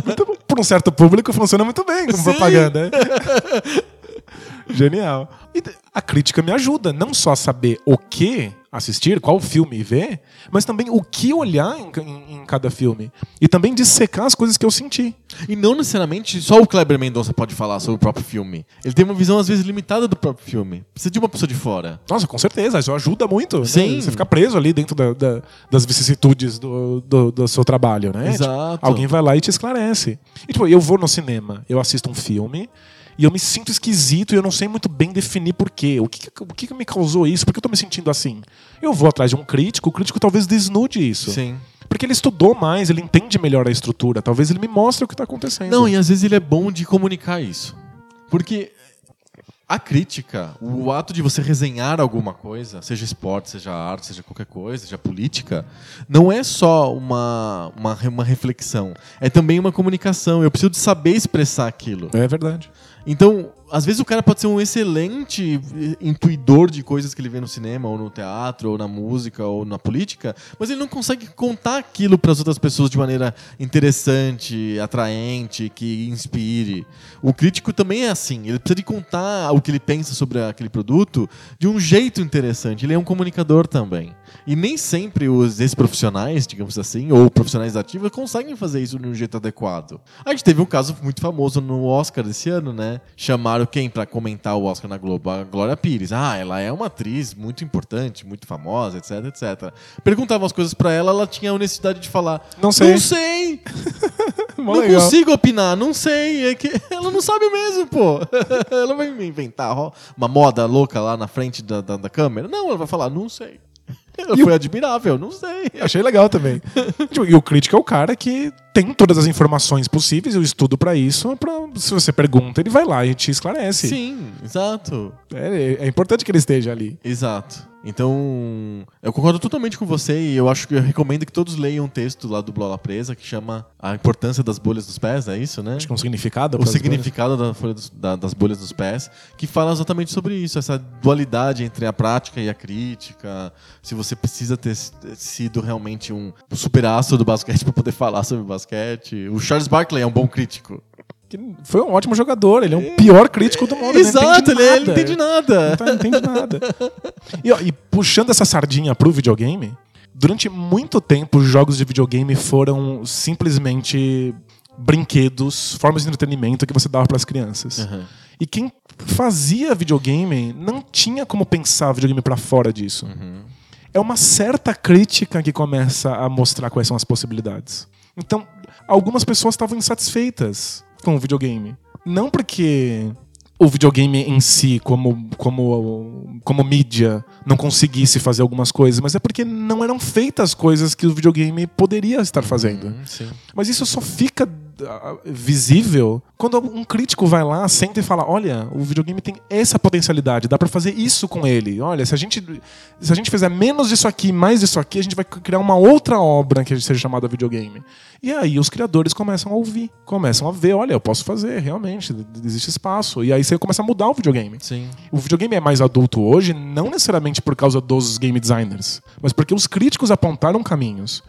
B: Muito. Por um certo público funciona muito bem como
A: Sim.
B: propaganda. Genial. E a crítica me ajuda não só a saber o que assistir, qual filme ver, mas também o que olhar em, em- em cada filme. E também dissecar as coisas que eu senti.
A: E não necessariamente só o Kleber Mendonça pode falar sobre o próprio filme. Ele tem uma visão, às vezes, limitada do próprio filme. Precisa de uma pessoa de fora.
B: Nossa, com certeza, isso ajuda muito. né?
A: Sim.
B: Você fica preso ali dentro da- da- das vicissitudes do, do, do seu trabalho, né?
A: Exato.
B: Tipo, alguém vai lá e te esclarece. E, tipo, eu vou no cinema, eu assisto um filme e eu me sinto esquisito e eu não sei muito bem definir por quê. O que, o que, me causou isso? Por que eu tô me sentindo assim? Eu vou atrás de um crítico, o crítico talvez desnude isso.
A: Sim.
B: Porque ele estudou mais, ele entende melhor a estrutura. Talvez ele me mostre o que tá acontecendo.
A: Não, e às vezes ele é bom de comunicar isso. Porque a crítica, o ato de você resenhar alguma coisa, seja esporte, seja arte, seja qualquer coisa, seja política, não é só uma, uma, uma reflexão. É também uma comunicação. Eu preciso de saber expressar aquilo.
B: É verdade.
A: Então, às vezes o cara pode ser um excelente eh, intuidor de coisas que ele vê no cinema, ou no teatro, ou na música, ou na política, mas ele não consegue contar aquilo para as outras pessoas de maneira interessante, atraente, que inspire. O crítico também é assim, ele precisa de contar o que ele pensa sobre aquele produto de um jeito interessante. Ele é um comunicador também. E nem sempre os ex-profissionais, digamos assim, ou profissionais ativos, conseguem fazer isso de um jeito adequado. A gente teve um caso muito famoso no Oscar desse ano, né? Chamaram quem pra comentar o Oscar na Globo? A Glória Pires. Ah, ela é uma atriz muito importante, muito famosa, etc, etc. Perguntavam as coisas pra ela, ela tinha a honestidade de falar:
B: Não sei.
A: Não sei! <laughs> Não
B: legal.
A: consigo opinar, não sei. É que <laughs> ela não sabe mesmo, pô. <laughs> ela vai me inventar uma moda louca lá na frente da, da, da câmera? Não, ela vai falar, não sei.
B: E
A: foi admirável, não sei.
B: Achei legal também. <laughs> Tipo, e o crítico é o cara que tem todas as informações possíveis, eu estudo pra isso. Pra, se você pergunta, ele vai lá e te esclarece.
A: Sim, exato.
B: É, é importante que ele esteja ali.
A: Exato. Então, eu concordo totalmente com você e eu acho que eu recomendo que todos leiam um texto lá do Blola Presa que chama A Importância das Bolhas dos Pés, é isso, né?
B: Acho que é um significado.
A: o significado da folha dos- da- das bolhas dos pés, que fala exatamente sobre isso, essa dualidade entre a prática e a crítica. Se você precisa ter sido realmente um super astro do basquete <laughs> para poder falar sobre basquete. O Charles Barkley é um bom crítico.
B: Foi um ótimo jogador, ele é o pior crítico do mundo.
A: Exato, ele,
B: ele
A: ele não entende nada.
B: Não tá- não entende nada. <laughs> E, ó, e puxando essa sardinha pro videogame, durante muito tempo os jogos de videogame foram simplesmente brinquedos, formas de entretenimento que você dava pras crianças.
A: Uhum.
B: E quem fazia videogame não tinha como pensar videogame pra fora disso.
A: Uhum.
B: É uma certa crítica que começa a mostrar quais são as possibilidades. Então, algumas pessoas estavam insatisfeitas com o videogame. Não porque o videogame em si, como, como, como mídia, não conseguisse fazer algumas coisas, mas é porque não eram feitas coisas que o videogame poderia estar fazendo.
A: Sim.
B: Mas isso só fica visível quando um crítico vai lá, senta e fala: olha, o videogame tem essa potencialidade, dá pra fazer isso com ele. Olha, se a gente se a gente fizer menos disso aqui, mais disso aqui, a gente vai criar uma outra obra que seja chamada videogame. E aí os criadores começam a ouvir, começam a ver, olha, eu posso fazer, realmente, existe espaço. E aí você começa a mudar o videogame.
A: Sim.
B: O videogame é mais adulto hoje, não necessariamente por causa dos game designers, mas porque os críticos apontaram caminhos.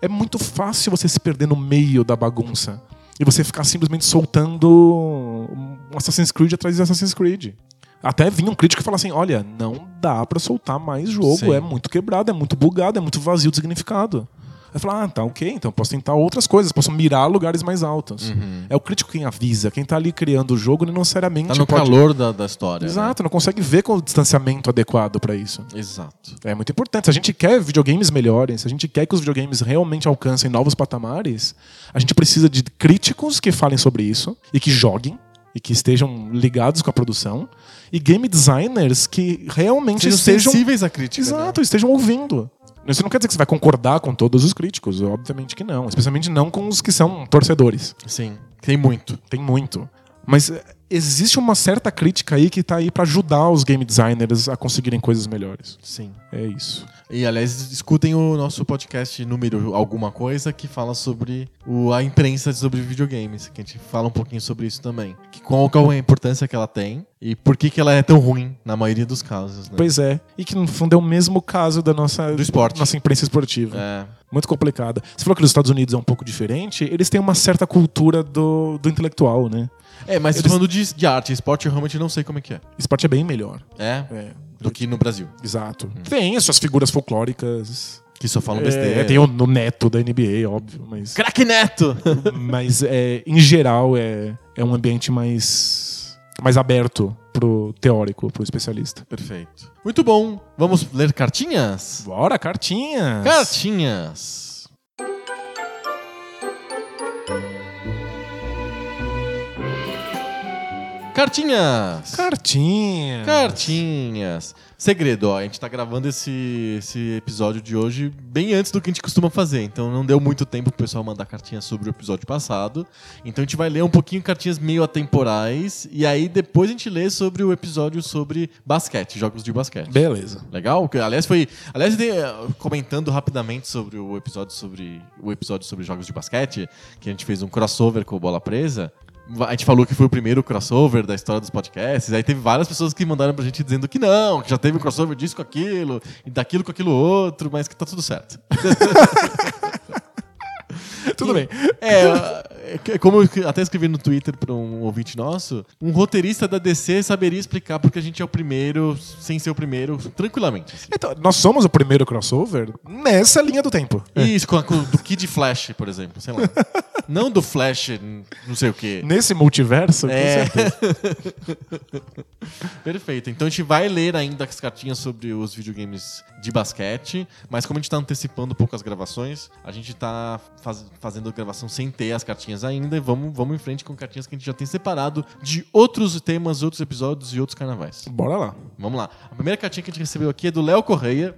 B: É muito fácil você se perder no meio da bagunça. e você ficar simplesmente soltando um Assassin's Creed atrás de Assassin's Creed. Até vinha um crítico e falava assim: olha, não dá pra soltar mais jogo,
A: Sim.
B: é muito quebrado, é muito bugado, é muito vazio de significado. Aí fala, ah, tá ok, então eu posso tentar outras coisas, posso mirar lugares mais altos. É o crítico quem avisa, quem tá ali criando o jogo não necessariamente
A: Tá no
B: pode...
A: calor da, da história. né?
B: Exato, não consegue ver com o distanciamento adequado pra isso.
A: Exato.
B: É muito importante. Se a gente quer videogames melhores, se a gente quer que os videogames realmente alcancem novos patamares, a gente precisa de críticos que falem sobre isso e que joguem e que estejam ligados com a produção e game designers que realmente
A: Sejam
B: estejam
A: sensíveis à crítica.
B: Exato, estejam ouvindo. Isso não quer dizer que você vai concordar com todos os críticos, obviamente que não. Especialmente não com os que são torcedores.
A: Sim, tem muito.
B: Tem muito. Mas existe uma certa crítica aí que tá aí pra ajudar os game designers a conseguirem coisas melhores.
A: Sim.
B: É isso.
A: E, aliás, escutem o nosso podcast número alguma coisa que fala sobre o, a imprensa sobre videogames, que a gente fala um pouquinho sobre isso também. Que qual, qual é a importância que ela tem e por que, que ela é tão ruim na maioria dos casos, né?
B: Pois é. E que no fundo é o mesmo caso da nossa,
A: Do esporte.
B: nossa imprensa esportiva.
A: É,
B: Muito complicada. Você falou que nos Estados Unidos é um pouco diferente. Eles têm uma certa cultura do, do intelectual, né?
A: É mas falando de, de arte, esporte, eu realmente não sei como é que é.
B: Esporte é bem melhor.
A: É?
B: É.
A: Do que no Brasil.
B: Exato. Tem as suas figuras folclóricas.
A: Que só falam besteira.
B: É, tem o, o neto da NBA, óbvio, mas,
A: Craque Neto! <laughs>
B: mas é, em geral é, é um ambiente mais, mais aberto pro teórico, pro especialista.
A: Perfeito. Muito bom. Vamos ler cartinhas?
B: Bora, cartinhas!
A: Cartinhas. Cartinhas.
B: Cartinhas!
A: Cartinhas. Segredo, ó, a gente tá gravando esse, esse episódio de hoje bem antes do que a gente costuma fazer, então não deu muito tempo pro pessoal mandar cartinhas sobre o episódio passado. Então a gente vai ler um pouquinho cartinhas meio atemporais e aí depois a gente lê sobre o episódio sobre basquete, jogos de basquete.
B: Beleza.
A: Legal? Aliás, foi. Aliás, eh, comentando rapidamente sobre o episódio sobre o episódio sobre jogos de basquete, que a gente fez um crossover com o Bola Presa. A gente falou que foi o primeiro crossover da história dos podcasts. Aí teve várias pessoas que mandaram pra gente dizendo que não, que já teve um crossover disso com aquilo, e daquilo com aquilo outro, mas que tá tudo certo. <laughs>
B: Tudo bem.
A: É, é como eu até escrevi no Twitter pra um ouvinte nosso, um roteirista da DC saberia explicar porque a gente é o primeiro, sem ser o primeiro, tranquilamente. assim.
B: Então, nós somos o primeiro crossover nessa linha do tempo.
A: Isso, com a, com- do Kid Flash, por exemplo, sei lá. <laughs> Não do Flash, não sei o quê.
B: Nesse multiverso, com
A: É.
B: certeza. <laughs>
A: Perfeito. Então a gente vai ler ainda as cartinhas sobre os videogames de basquete, mas como a gente tá antecipando um pouco as gravações, a gente tá faz- fazendo a gravação sem ter as cartinhas ainda e vamos, vamos em frente com cartinhas que a gente já tem separado de outros temas, outros episódios e outros carnavais.
B: Bora lá.
A: Vamos lá. A primeira cartinha que a gente recebeu aqui é do Léo Correia.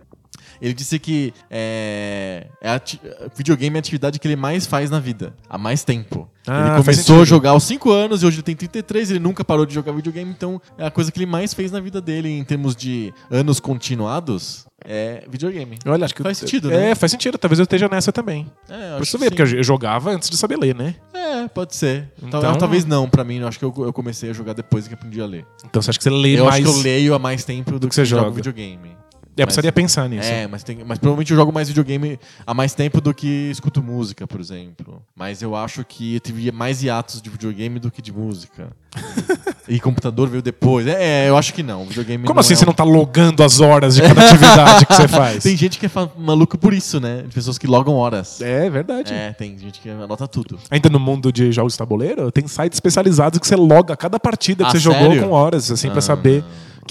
A: Ele disse que é, é ati- videogame é a atividade que ele mais faz na vida, há mais tempo.
B: Ah,
A: ele começou a jogar aos 5 anos e hoje ele tem 33, ele nunca parou de jogar videogame, então é a coisa que ele mais fez na vida dele em termos de anos continuados, é videogame.
B: Olha, acho que
A: Faz sentido, né?
B: É, faz sentido. Talvez eu esteja nessa também.
A: É,
B: Por isso
A: que
B: porque eu jogava antes de saber ler, né?
A: É, pode ser. Tal-
B: Então-
A: Talvez não, pra mim. Eu acho que eu, eu comecei a jogar depois que aprendi a ler.
B: Então você acha que você lê
A: eu
B: mais.
A: acho que eu leio há mais tempo do,
B: que você
A: jogo
B: joga.
A: videogame.
B: É, eu precisaria pensar nisso.
A: É, mas, tem, mas provavelmente eu jogo mais videogame há mais tempo do que escuto música, por exemplo. Mas eu acho que eu tive mais hiatos de videogame do que de música. <laughs> e computador veio depois. É, eu acho que não. Videogame
B: Como
A: não
B: assim
A: é
B: você
A: um-
B: não tá logando as horas de cada atividade que você <laughs> faz?
A: Tem gente que é maluco por isso, né? De pessoas que logam horas.
B: É verdade.
A: É, tem gente que anota tudo.
B: Ainda no mundo de jogos de tabuleiro, tem sites especializados que você loga cada partida que
A: Ah,
B: você jogou
A: sério?
B: com horas, assim, pra
A: Ah.
B: saber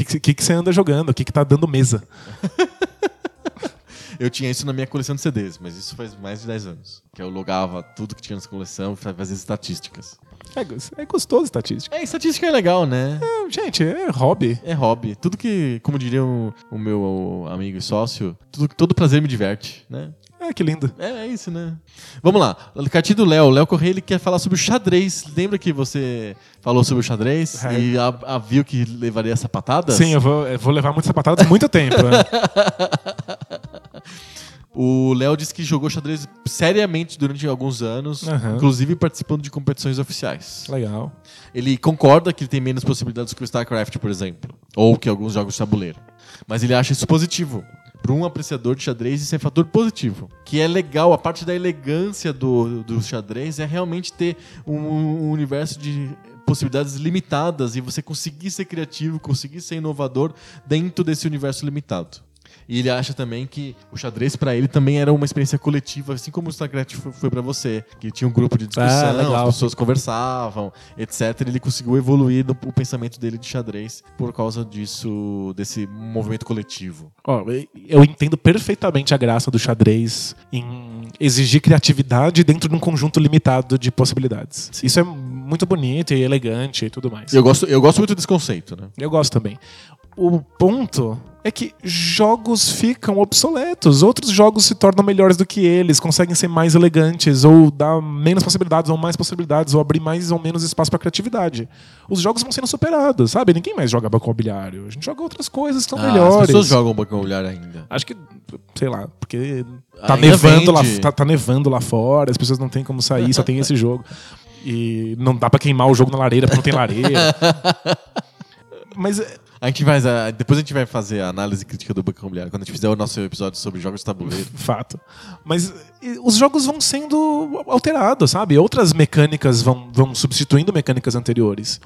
B: o que, que, você anda jogando, o que, que tá dando mesa. <laughs>
A: Eu tinha isso na minha coleção de CDs, mas isso faz mais de 10 anos. Que eu logava tudo que tinha nessa coleção e fazia estatísticas.
B: É, é gostoso estatística.
A: É, estatística é legal, né?
B: É, gente, é hobby.
A: É hobby. Tudo que, como diria o, o meu amigo e sócio, tudo, todo prazer me diverte, né?
B: É, que lindo.
A: É, é isso, né? Vamos lá. Cartinha do Léo. Léo Correia ele quer falar sobre o xadrez. Lembra que você falou sobre o xadrez
B: É.
A: e a, a viu que levaria essa patada?
B: Sim, eu vou, eu vou levar muitas sapatadas muito tempo. né? <laughs>
A: O Léo disse que jogou xadrez seriamente durante alguns anos,
B: Aham.
A: inclusive participando de competições oficiais.
B: Legal.
A: Ele concorda que ele tem menos possibilidades que o StarCraft, por exemplo, ou que alguns jogos de tabuleiro. Mas ele acha isso positivo, para um apreciador de xadrez isso é fator positivo. Que é legal, a parte da elegância do, do xadrez é realmente ter um, um universo de possibilidades limitadas e você conseguir ser criativo, conseguir ser inovador dentro desse universo limitado. E ele acha também que o xadrez para ele também era uma experiência coletiva, assim como o StarCraft foi, foi para você, que tinha um grupo de discussão,
B: Ah,
A: as pessoas conversavam, etc. Ele conseguiu evoluir o pensamento dele de xadrez por causa disso, desse movimento coletivo.
B: Eu entendo perfeitamente a graça do xadrez em exigir criatividade dentro de um conjunto limitado de possibilidades. Isso é muito bonito e elegante e tudo mais.
A: Eu gosto, eu gosto muito desse conceito, né?
B: Eu gosto também. O ponto é que jogos ficam obsoletos. Outros jogos se tornam melhores do que eles, conseguem ser mais elegantes, ou dar menos possibilidades, ou mais possibilidades, ou abrir mais ou menos espaço para criatividade. Os jogos vão sendo superados, sabe? Ninguém mais joga banco imobiliário. A gente joga outras coisas que são
A: Ah,
B: melhores.
A: As pessoas jogam banco imobiliário ainda.
B: Acho que, sei lá, porque tá
A: Ainda
B: nevando, lá,
A: vende.
B: tá, tá nevando lá fora, as pessoas não têm como sair, só tem esse jogo. E não dá pra queimar o jogo na lareira porque não tem lareira. <laughs> Mas
A: A gente vai, a- depois a gente vai fazer a análise crítica do banco imobiliário quando a gente fizer o nosso episódio sobre jogos de tabuleiro. <laughs>
B: Fato. Mas e, os jogos vão sendo alterados, sabe? Outras mecânicas vão, vão substituindo mecânicas anteriores.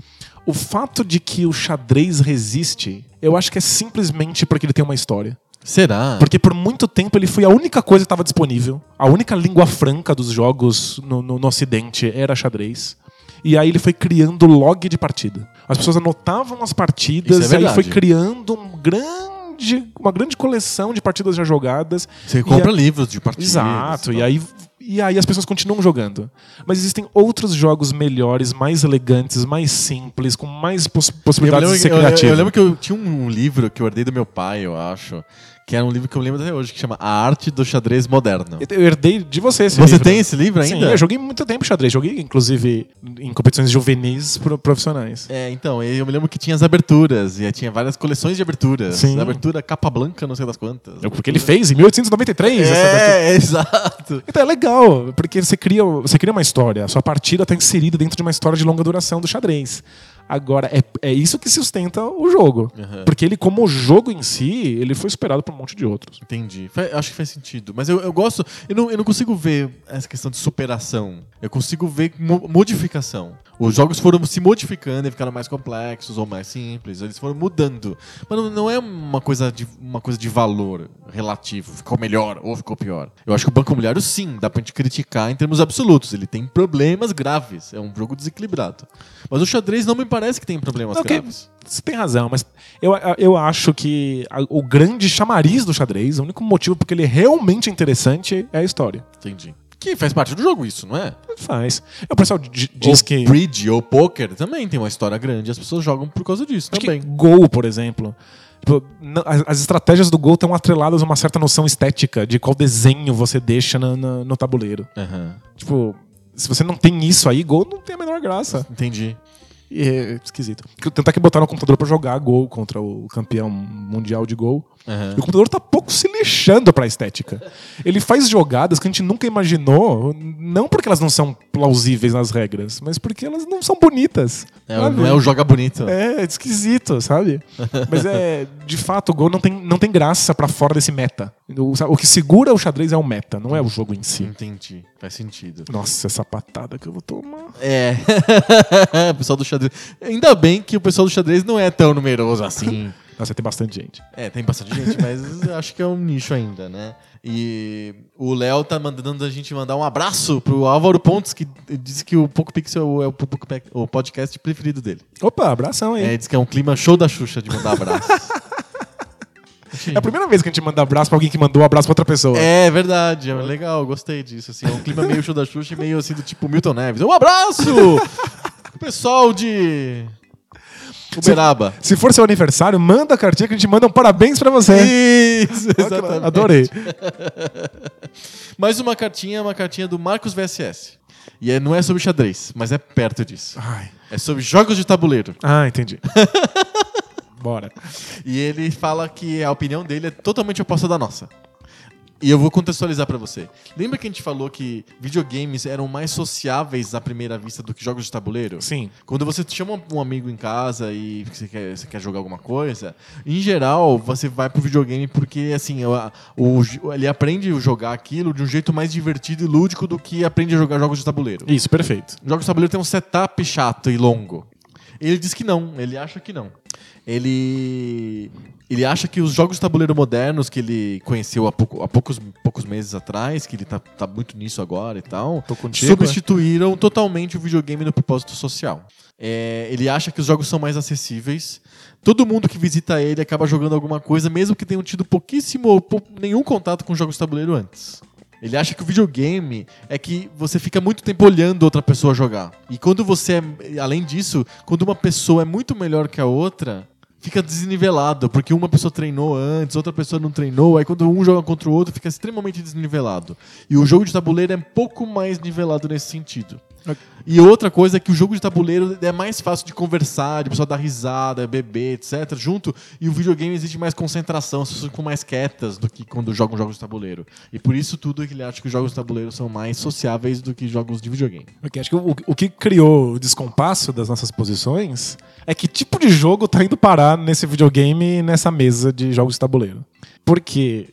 B: O fato de que o xadrez resiste, eu acho que é simplesmente porque ele tem uma história.
A: Será?
B: Porque por muito tempo ele foi a única coisa que estava disponível. A única língua franca dos jogos no, no- no ocidente era xadrez. E aí ele foi criando log de partida. As pessoas anotavam as partidas
A: é
B: e aí foi criando um grande, uma grande coleção de partidas já jogadas.
A: Você compra
B: a-
A: livros de partidas.
B: Exato. E aí, e aí as pessoas continuam jogando. Mas existem outros jogos melhores, mais elegantes, mais simples, com mais poss-
A: Eu
B: possibilidades
A: lembro,
B: de ser
A: eu- eu-
B: criativo.
A: eu lembro que eu tinha um livro que eu herdei do meu pai, eu acho, que era um livro que eu lembro até hoje, que chama A Arte do Xadrez Moderno.
B: Eu herdei de você esse
A: Você
B: livro.
A: tem esse livro ainda?
B: Sim, eu joguei muito tempo xadrez. Joguei, inclusive, em competições juvenis pro- profissionais.
A: É, então, eu me lembro que tinha as aberturas, e aí tinha várias coleções de aberturas.
B: Sim.
A: Abertura capa branca, não sei das quantas.
B: Porque ele fez em 1893 essa abertura.
A: É, exato.
B: Então é legal, porque você cria, você cria uma história. A sua partida está inserida dentro de uma história de longa duração do xadrez. Agora, é, é isso que sustenta o jogo.
A: Uhum.
B: Porque ele, como jogo em si, ele foi superado por um monte de outros.
A: Entendi. Fa- acho que faz sentido. Mas eu, eu gosto. Eu não, eu não consigo ver essa questão de superação. Eu consigo ver mo- modificação. Os jogos foram se modificando e ficaram mais complexos ou mais simples. Eles foram mudando. Mas não, é uma coisa, de, uma coisa de valor relativo. Ficou melhor ou ficou pior. Eu acho que o Banco Imobiliário, sim, dá pra gente criticar em termos absolutos. Ele tem problemas graves. É um jogo desequilibrado. Mas o xadrez não me parece que tem problemas
B: que-
A: graves.
B: Você tem razão, mas eu, eu acho que a- o grande chamariz do xadrez, o único motivo porque ele é realmente interessante é a história.
A: Entendi. Que faz parte do jogo isso, não é?
B: Faz. O pessoal di- diz
A: ou
B: que.
A: bridge ou poker também tem uma história grande. As pessoas jogam por causa disso
B: Acho
A: também.
B: que Gol, por exemplo. Tipo, não- as, as estratégias do Gol estão atreladas a uma certa noção estética de qual desenho você deixa na- na- no tabuleiro.
A: Aham,
B: Tipo, se você não tem isso aí, Gol não tem a menor graça.
A: Entendi.
B: E é esquisito. Tentar que botar no computador pra jogar Gol contra o campeão mundial de Gol. E o computador tá pouco se lixando pra estética. Ele faz jogadas que a gente nunca imaginou, não porque elas não são plausíveis nas regras, mas porque elas não são bonitas.
A: É,
B: sabe?
A: não é o joga bonito.
B: É, esquisito, sabe? Mas é, de fato, o Gol não tem, não tem graça pra fora desse meta. O, o que segura o xadrez é o meta, não é o jogo em si.
A: Entendi. Faz sentido.
B: Nossa, essa patada que eu vou tomar.
A: É. <laughs> o pessoal do xadrez. Ainda bem que o pessoal do xadrez não é tão numeroso assim. <laughs>
B: Nossa, tem bastante gente.
A: É, tem bastante gente, mas acho que é um nicho ainda, né? E o Léo tá mandando a gente mandar um abraço pro Álvaro Pontes, que disse que o Poco Pixel é o, podcast preferido dele.
B: Opa, abração aí.
A: É, diz que é um clima show da Xuxa de mandar abraço. <laughs>
B: É a primeira vez que a gente manda abraço pra alguém que mandou um abraço pra outra pessoa.
A: É verdade, é legal, gostei disso. Assim, é um clima meio show da Xuxa e meio assim do tipo Milton Neves. Um abraço! <laughs> Pessoal de Uberaba.
B: Se for seu aniversário, manda a cartinha que a gente manda um parabéns pra você.
A: Isso, exatamente.
B: Adorei. <laughs>
A: Mais uma cartinha, uma cartinha do Marcos VSS. E é, não é sobre xadrez, mas é perto disso.
B: Ai.
A: É sobre jogos de tabuleiro.
B: Ah, entendi. <laughs> Bora.
A: E ele fala que a opinião dele é totalmente oposta da nossa. E eu vou contextualizar pra você. Lembra que a gente falou que videogames eram mais sociáveis à primeira vista do que jogos de tabuleiro?
B: Sim.
A: Quando você chama um amigo em casa e você quer, você quer jogar alguma coisa, em geral, você vai pro videogame porque, assim, o, o- ele aprende a jogar aquilo de um jeito mais divertido e lúdico do que aprende a jogar jogos de tabuleiro.
B: Isso, perfeito.
A: Jogos de tabuleiro tem um setup chato e longo. Ele diz que não, ele acha que não. Ele ele acha que os jogos de tabuleiro modernos que ele conheceu há, pouco- há poucos, poucos meses atrás, que ele tá, tá muito nisso agora e tal,
B: contigo,
A: substituíram totalmente o videogame no propósito social. É, ele acha que os jogos são mais acessíveis. Todo mundo que visita ele acaba jogando alguma coisa, mesmo que tenham tido pouquíssimo ou pou- nenhum contato com jogos de tabuleiro antes. Ele acha que o videogame é que você fica muito tempo olhando outra pessoa jogar. E quando você é. Além disso, quando uma pessoa é muito melhor que a outra, fica desnivelado. Porque uma pessoa treinou antes, outra pessoa não treinou. Aí quando um joga contra o outro, fica extremamente desnivelado. E o jogo de tabuleiro é um pouco mais nivelado nesse sentido. E outra coisa é que o jogo de tabuleiro é mais fácil de conversar, de pessoa dar risada, beber, etc. junto. E o videogame existe mais concentração, as pessoas ficam mais quietas do que quando jogam jogos de tabuleiro. E por isso tudo é que ele acha que os jogos de tabuleiro são mais sociáveis do que jogos de videogame.
B: Acho que o, o que criou o descompasso das nossas posições é que tipo de jogo tá indo parar nesse videogame e nessa mesa de jogos de tabuleiro. Porque,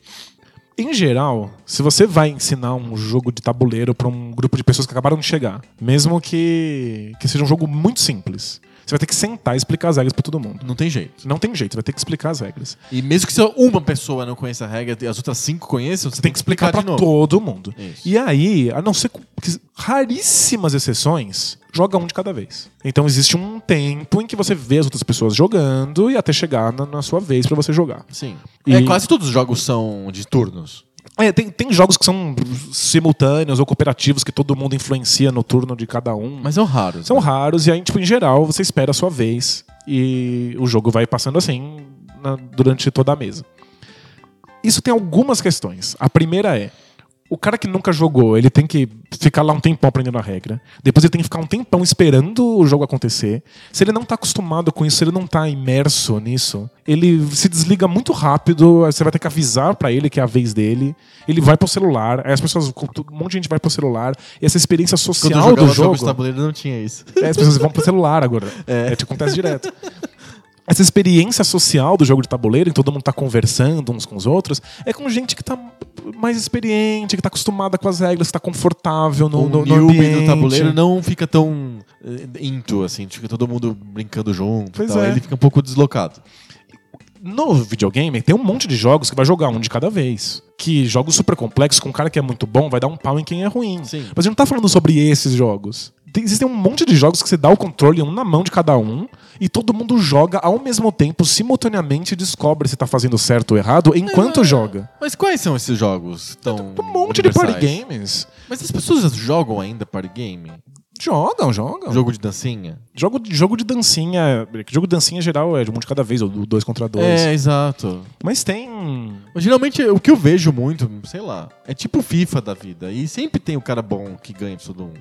B: em geral, se você vai ensinar um jogo de tabuleiro pra um grupo de pessoas que acabaram de chegar, mesmo que, que seja um jogo muito simples, você vai ter que sentar e explicar as regras pra todo mundo.
A: Não tem jeito.
B: Não tem jeito, você vai ter que explicar as regras.
A: E mesmo que só uma pessoa não conheça a regra e as outras cinco conheçam, você
B: tem que explicar pra
A: de novo.
B: todo mundo.
A: Isso.
B: E aí, a não ser raríssimas exceções, joga um de cada vez. Então existe um tempo em que você vê as outras pessoas jogando e até chegar na, na sua vez pra você jogar.
A: Sim.
B: E-
A: É, quase todos os jogos são de turnos.
B: É, tem, tem jogos que são simultâneos ou cooperativos que todo mundo influencia no turno de cada um.
A: Mas são raros.
B: São
A: né?
B: raros e aí, tipo, em geral, você espera a sua vez e o jogo vai passando assim na- durante toda a mesa. Isso tem algumas questões. A primeira é: o cara que nunca jogou, ele tem que ficar lá um tempão aprendendo a regra. Depois ele tem que ficar um tempão esperando o jogo acontecer. Se ele não tá acostumado com isso, se ele não tá imerso nisso, ele se desliga muito rápido. Você vai ter que avisar pra ele que é a vez dele. Ele vai pro celular. Aí as pessoas, um monte de gente vai pro celular. E essa experiência
A: Quando eu
B: social do jogo.
A: jogos de tabuleiro não tinha isso.
B: É, as pessoas vão pro celular agora. <laughs> É, te acontece direto. Essa experiência social do jogo de tabuleiro, em todo mundo tá conversando uns com os outros, é com gente que tá mais experiente, que tá acostumada com as regras, que tá confortável no,
A: o
B: no, no ambiente.
A: do tabuleiro não fica tão eh, into, assim, fica todo mundo brincando junto.
B: Pois
A: tal,
B: é.
A: Ele fica um pouco deslocado.
B: No videogame, tem um monte de jogos que vai jogar um de cada vez. Que jogos super complexos, com um cara que é muito bom, vai dar um pau em quem é ruim.
A: Sim.
B: Mas a gente não tá falando sobre esses jogos. Tem- existem um monte de jogos que você dá o controle um na mão de cada um e todo mundo joga ao mesmo tempo, simultaneamente, descobre se tá fazendo certo ou errado enquanto joga.
A: Mas quais são esses jogos tão
B: Um monte de party games.
A: Mas as pessoas jogam ainda party game?
B: Jogam, jogam.
A: Jogo de dancinha?
B: Jogo, de- jogo de dancinha. Jogo de dancinha geral é de um de cada vez, ou do dois contra dois.
A: É, exato.
B: Mas tem.
A: Mas, Geralmente o que eu vejo muito, sei lá, é tipo FIFA da vida. E sempre tem o cara bom que ganha de todo mundo.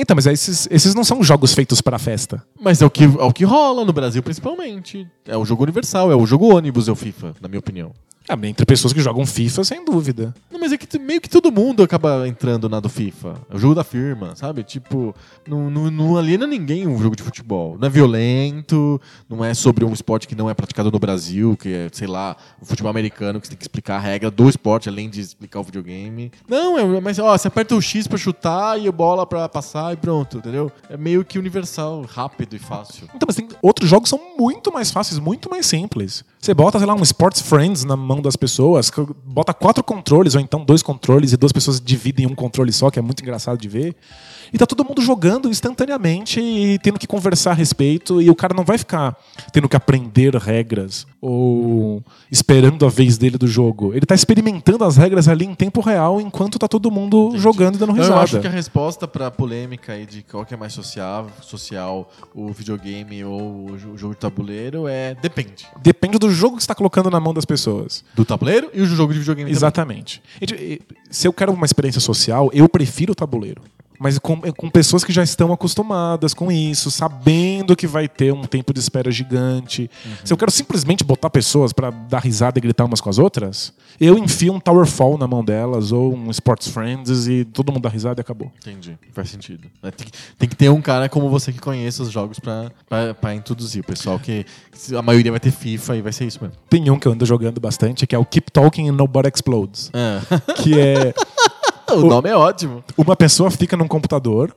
B: Então, mas esses, esses não são jogos feitos para festa.
A: Mas é o, que, é o que rola no Brasil, principalmente. É o jogo universal, é o jogo ônibus, é o FIFA, na minha opinião.
B: Ah, entre pessoas que jogam FIFA, sem dúvida.
A: Não, mas é que meio que todo mundo acaba entrando na do FIFA. É o jogo da firma, sabe? Tipo, não, não, não aliena ninguém um jogo de futebol. Não é violento, não é sobre um esporte que não é praticado no Brasil, que é, sei lá, o futebol americano, que você tem que explicar a regra do esporte, além de explicar o videogame. Não, é, mas ó, você aperta o X pra chutar e a bola pra passar e pronto, entendeu? É meio que universal, rápido e fácil.
B: Então, mas tem outros jogos que são muito mais fáceis, muito mais simples. Você bota, sei lá, um Sports Friends na mão das pessoas, bota quatro controles, ou então dois controles, e duas pessoas dividem um controle só, que é muito engraçado de ver. E tá todo mundo jogando instantaneamente e tendo que conversar a respeito, e o cara não vai ficar tendo que aprender regras ou esperando a vez dele do jogo. Ele tá experimentando as regras ali em tempo real enquanto tá todo mundo jogando e dando
A: Então,
B: risada.
A: eu acho que a resposta pra polêmica aí de qual que é mais social, social o videogame ou o jo- jogo de tabuleiro é depende.
B: Depende do jogo que você tá colocando na mão das pessoas.
A: Do tabuleiro e o jogo de videogame também.
B: Exatamente. E, Se eu quero uma experiência social, eu prefiro o tabuleiro. Mas com, com pessoas que já estão acostumadas com isso, sabendo que vai ter um tempo de espera gigante. Se eu quero simplesmente botar pessoas pra dar risada e gritar umas com as outras, eu enfio um Towerfall na mão delas ou um Sports Friends e todo mundo dá risada e acabou.
A: Entendi. Faz sentido. É, Tem que, tem que ter um cara como você que conheça os jogos pra introduzir o pessoal, que a maioria vai ter FIFA e vai ser isso mesmo.
B: Tem um que eu ando jogando bastante, que é o Keep Talking and Nobody Explodes.
A: É.
B: Que é <laughs>
A: o nome é ótimo.
B: uma pessoa fica num computador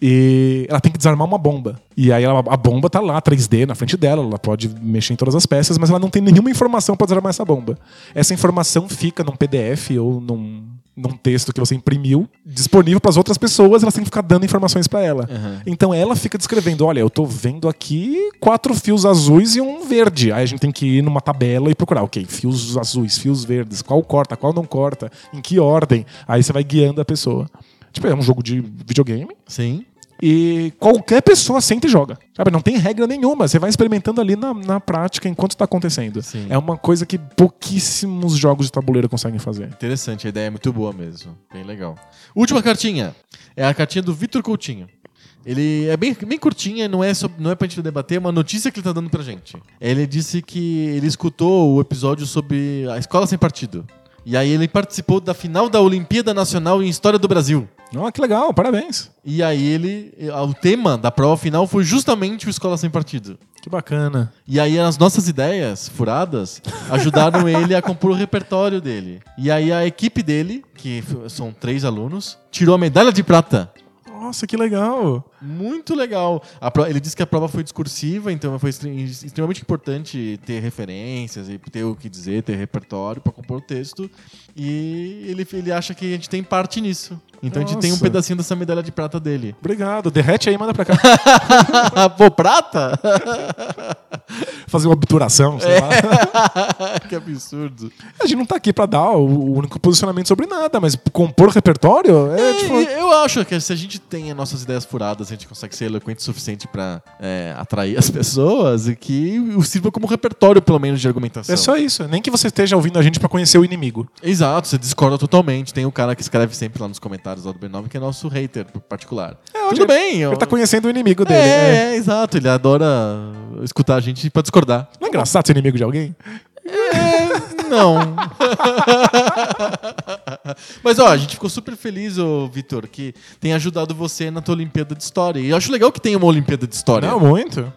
B: e ela tem que desarmar uma bomba. E aí ela- a bomba tá lá, 3D, na frente dela, ela pode mexer em todas as peças, mas ela não tem nenhuma informação pra desarmar essa bomba. Essa informação fica num PDF ou num, num texto que você imprimiu, disponível pras outras pessoas, elas têm que ficar dando informações pra ela.
A: Uhum.
B: Então ela fica descrevendo: olha, eu tô vendo aqui quatro fios azuis e um verde. Aí a gente tem que ir numa tabela e procurar, ok, fios azuis, fios verdes, qual corta, qual não corta, em que ordem. Aí você vai guiando a pessoa. Tipo, é um jogo de videogame
A: Sim.
B: E qualquer pessoa senta e joga. Sabe? Não tem regra nenhuma. Você vai experimentando ali na, na prática enquanto está acontecendo.
A: Sim.
B: É uma coisa que pouquíssimos jogos de tabuleiro conseguem fazer.
A: Interessante, a ideia é muito boa mesmo. Bem legal. Última cartinha. É a cartinha do Vitor Coutinho. Ele é bem, bem curtinha, não é, sobre, não é pra gente debater, é uma notícia que ele tá dando pra gente. Ele disse que ele escutou o episódio sobre a escola sem partido. E aí ele participou da final da Olimpíada Nacional em História do Brasil.
B: Ah, que legal, parabéns.
A: E aí ele. O tema da prova final foi justamente o Escola Sem Partido.
B: Que bacana.
A: E aí as nossas ideias furadas ajudaram <laughs> ele a compor o repertório dele. E aí a equipe dele, que são três alunos, tirou a medalha de prata.
B: Nossa, que legal.
A: Muito legal. A pro- ele disse que a prova foi discursiva, então foi extre- extremamente importante ter referências e ter o que dizer, ter repertório para compor o texto. E ele, ele acha que a gente tem parte nisso. Então a gente tem um
B: Nossa.
A: pedacinho dessa medalha de prata dele.
B: Obrigado. Derrete aí e manda pra cá. <laughs>
A: Pô, prata? <laughs>
B: Fazer uma obturação, sei lá. <laughs>
A: que absurdo.
B: A gente não tá aqui pra dar o o único posicionamento sobre nada, mas compor repertório é,
A: É,
B: tipo.
A: eu acho que se a gente tem as nossas ideias furadas, a gente consegue ser eloquente o suficiente pra é, atrair as <laughs> pessoas e que o sirva como repertório, pelo menos, de argumentação.
B: É só isso. Nem que você esteja ouvindo a gente pra conhecer o inimigo.
A: Exato, você discorda totalmente. Tem o cara que escreve sempre lá nos comentários lá do B9, que é nosso hater particular.
B: É,
A: Tudo bem. eu-
B: Ele tá conhecendo o inimigo dele.
A: é,
B: é.
A: é, exato. Ele adora escutar a gente pra discordar.
B: Não é engraçado ser inimigo de alguém?
A: É, não. <laughs> Mas ó, a gente ficou super feliz, ô Vitor, que tem ajudado você na tua Olimpíada de História. E eu acho legal que tenha uma Olimpíada de História.
B: Não, muito.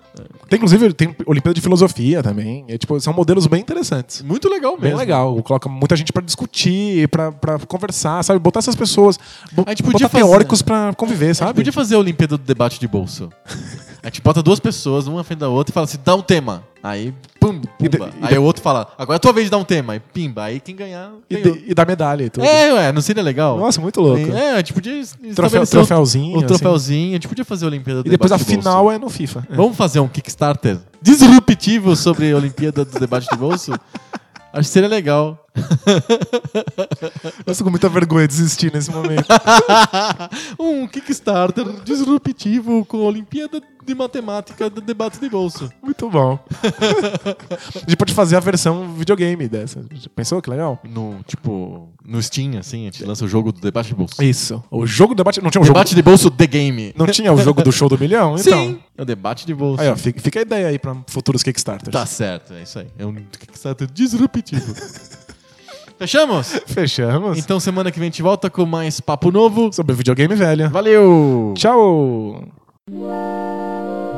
B: Tem, inclusive, tem Olimpíada de Filosofia também. É, tipo, são modelos bem interessantes.
A: Muito legal mesmo.
B: Bem legal. Coloca muita gente pra discutir, pra, pra conversar, sabe? Botar essas pessoas. bo-
A: A gente podia
B: botar
A: fazer-
B: teóricos pra conviver,
A: A gente
B: sabe?
A: podia fazer a Olimpíada do debate de bolso. <laughs> A gente bota duas pessoas, uma na frente da outra, e fala assim, dá um tema. Aí, pum, pumba. Aí o outro fala, agora é a tua vez de dar um tema. Aí, pimba. Aí quem ganhar,
B: E, de- e dar medalha e tudo.
A: É, ué, não seria legal?
B: Nossa, muito louco.
A: É, a gente podia
B: Troféu,
A: estabelecer um-
B: troféuzinho.
A: um
B: assim.
A: troféuzinho. A gente podia fazer a Olimpíada do
B: E depois a
A: de
B: final é no FIFA. É. <laughs>
A: Vamos fazer um Kickstarter disruptivo sobre a Olimpíada do debate de bolso? <laughs> Acho que seria legal. <laughs>
B: Eu tô com muita vergonha de desistir nesse momento.
A: um Kickstarter disruptivo com a Olimpíada de Matemática do debate de bolso.
B: muito bom. <laughs> a gente pode fazer a versão videogame dessa. Já Pensou que legal?
A: No, tipo, no Steam, assim, a gente lança o jogo do debate de bolso.
B: Isso. O jogo do debate. Não tinha o jogo.
A: Debate de bolso The Game.
B: Não tinha o jogo do show do milhão? Então.
A: Sim, é o debate de bolso.
B: Aí, ó, fica, fica a ideia aí pra futuros Kickstarters.
A: Tá certo, é isso aí. É um Kickstarter disruptivo. <laughs> Fechamos?
B: Fechamos.
A: Então semana que vem a gente volta com mais papo novo.
B: Sobre videogame velho.
A: Valeu!
B: Tchau! Música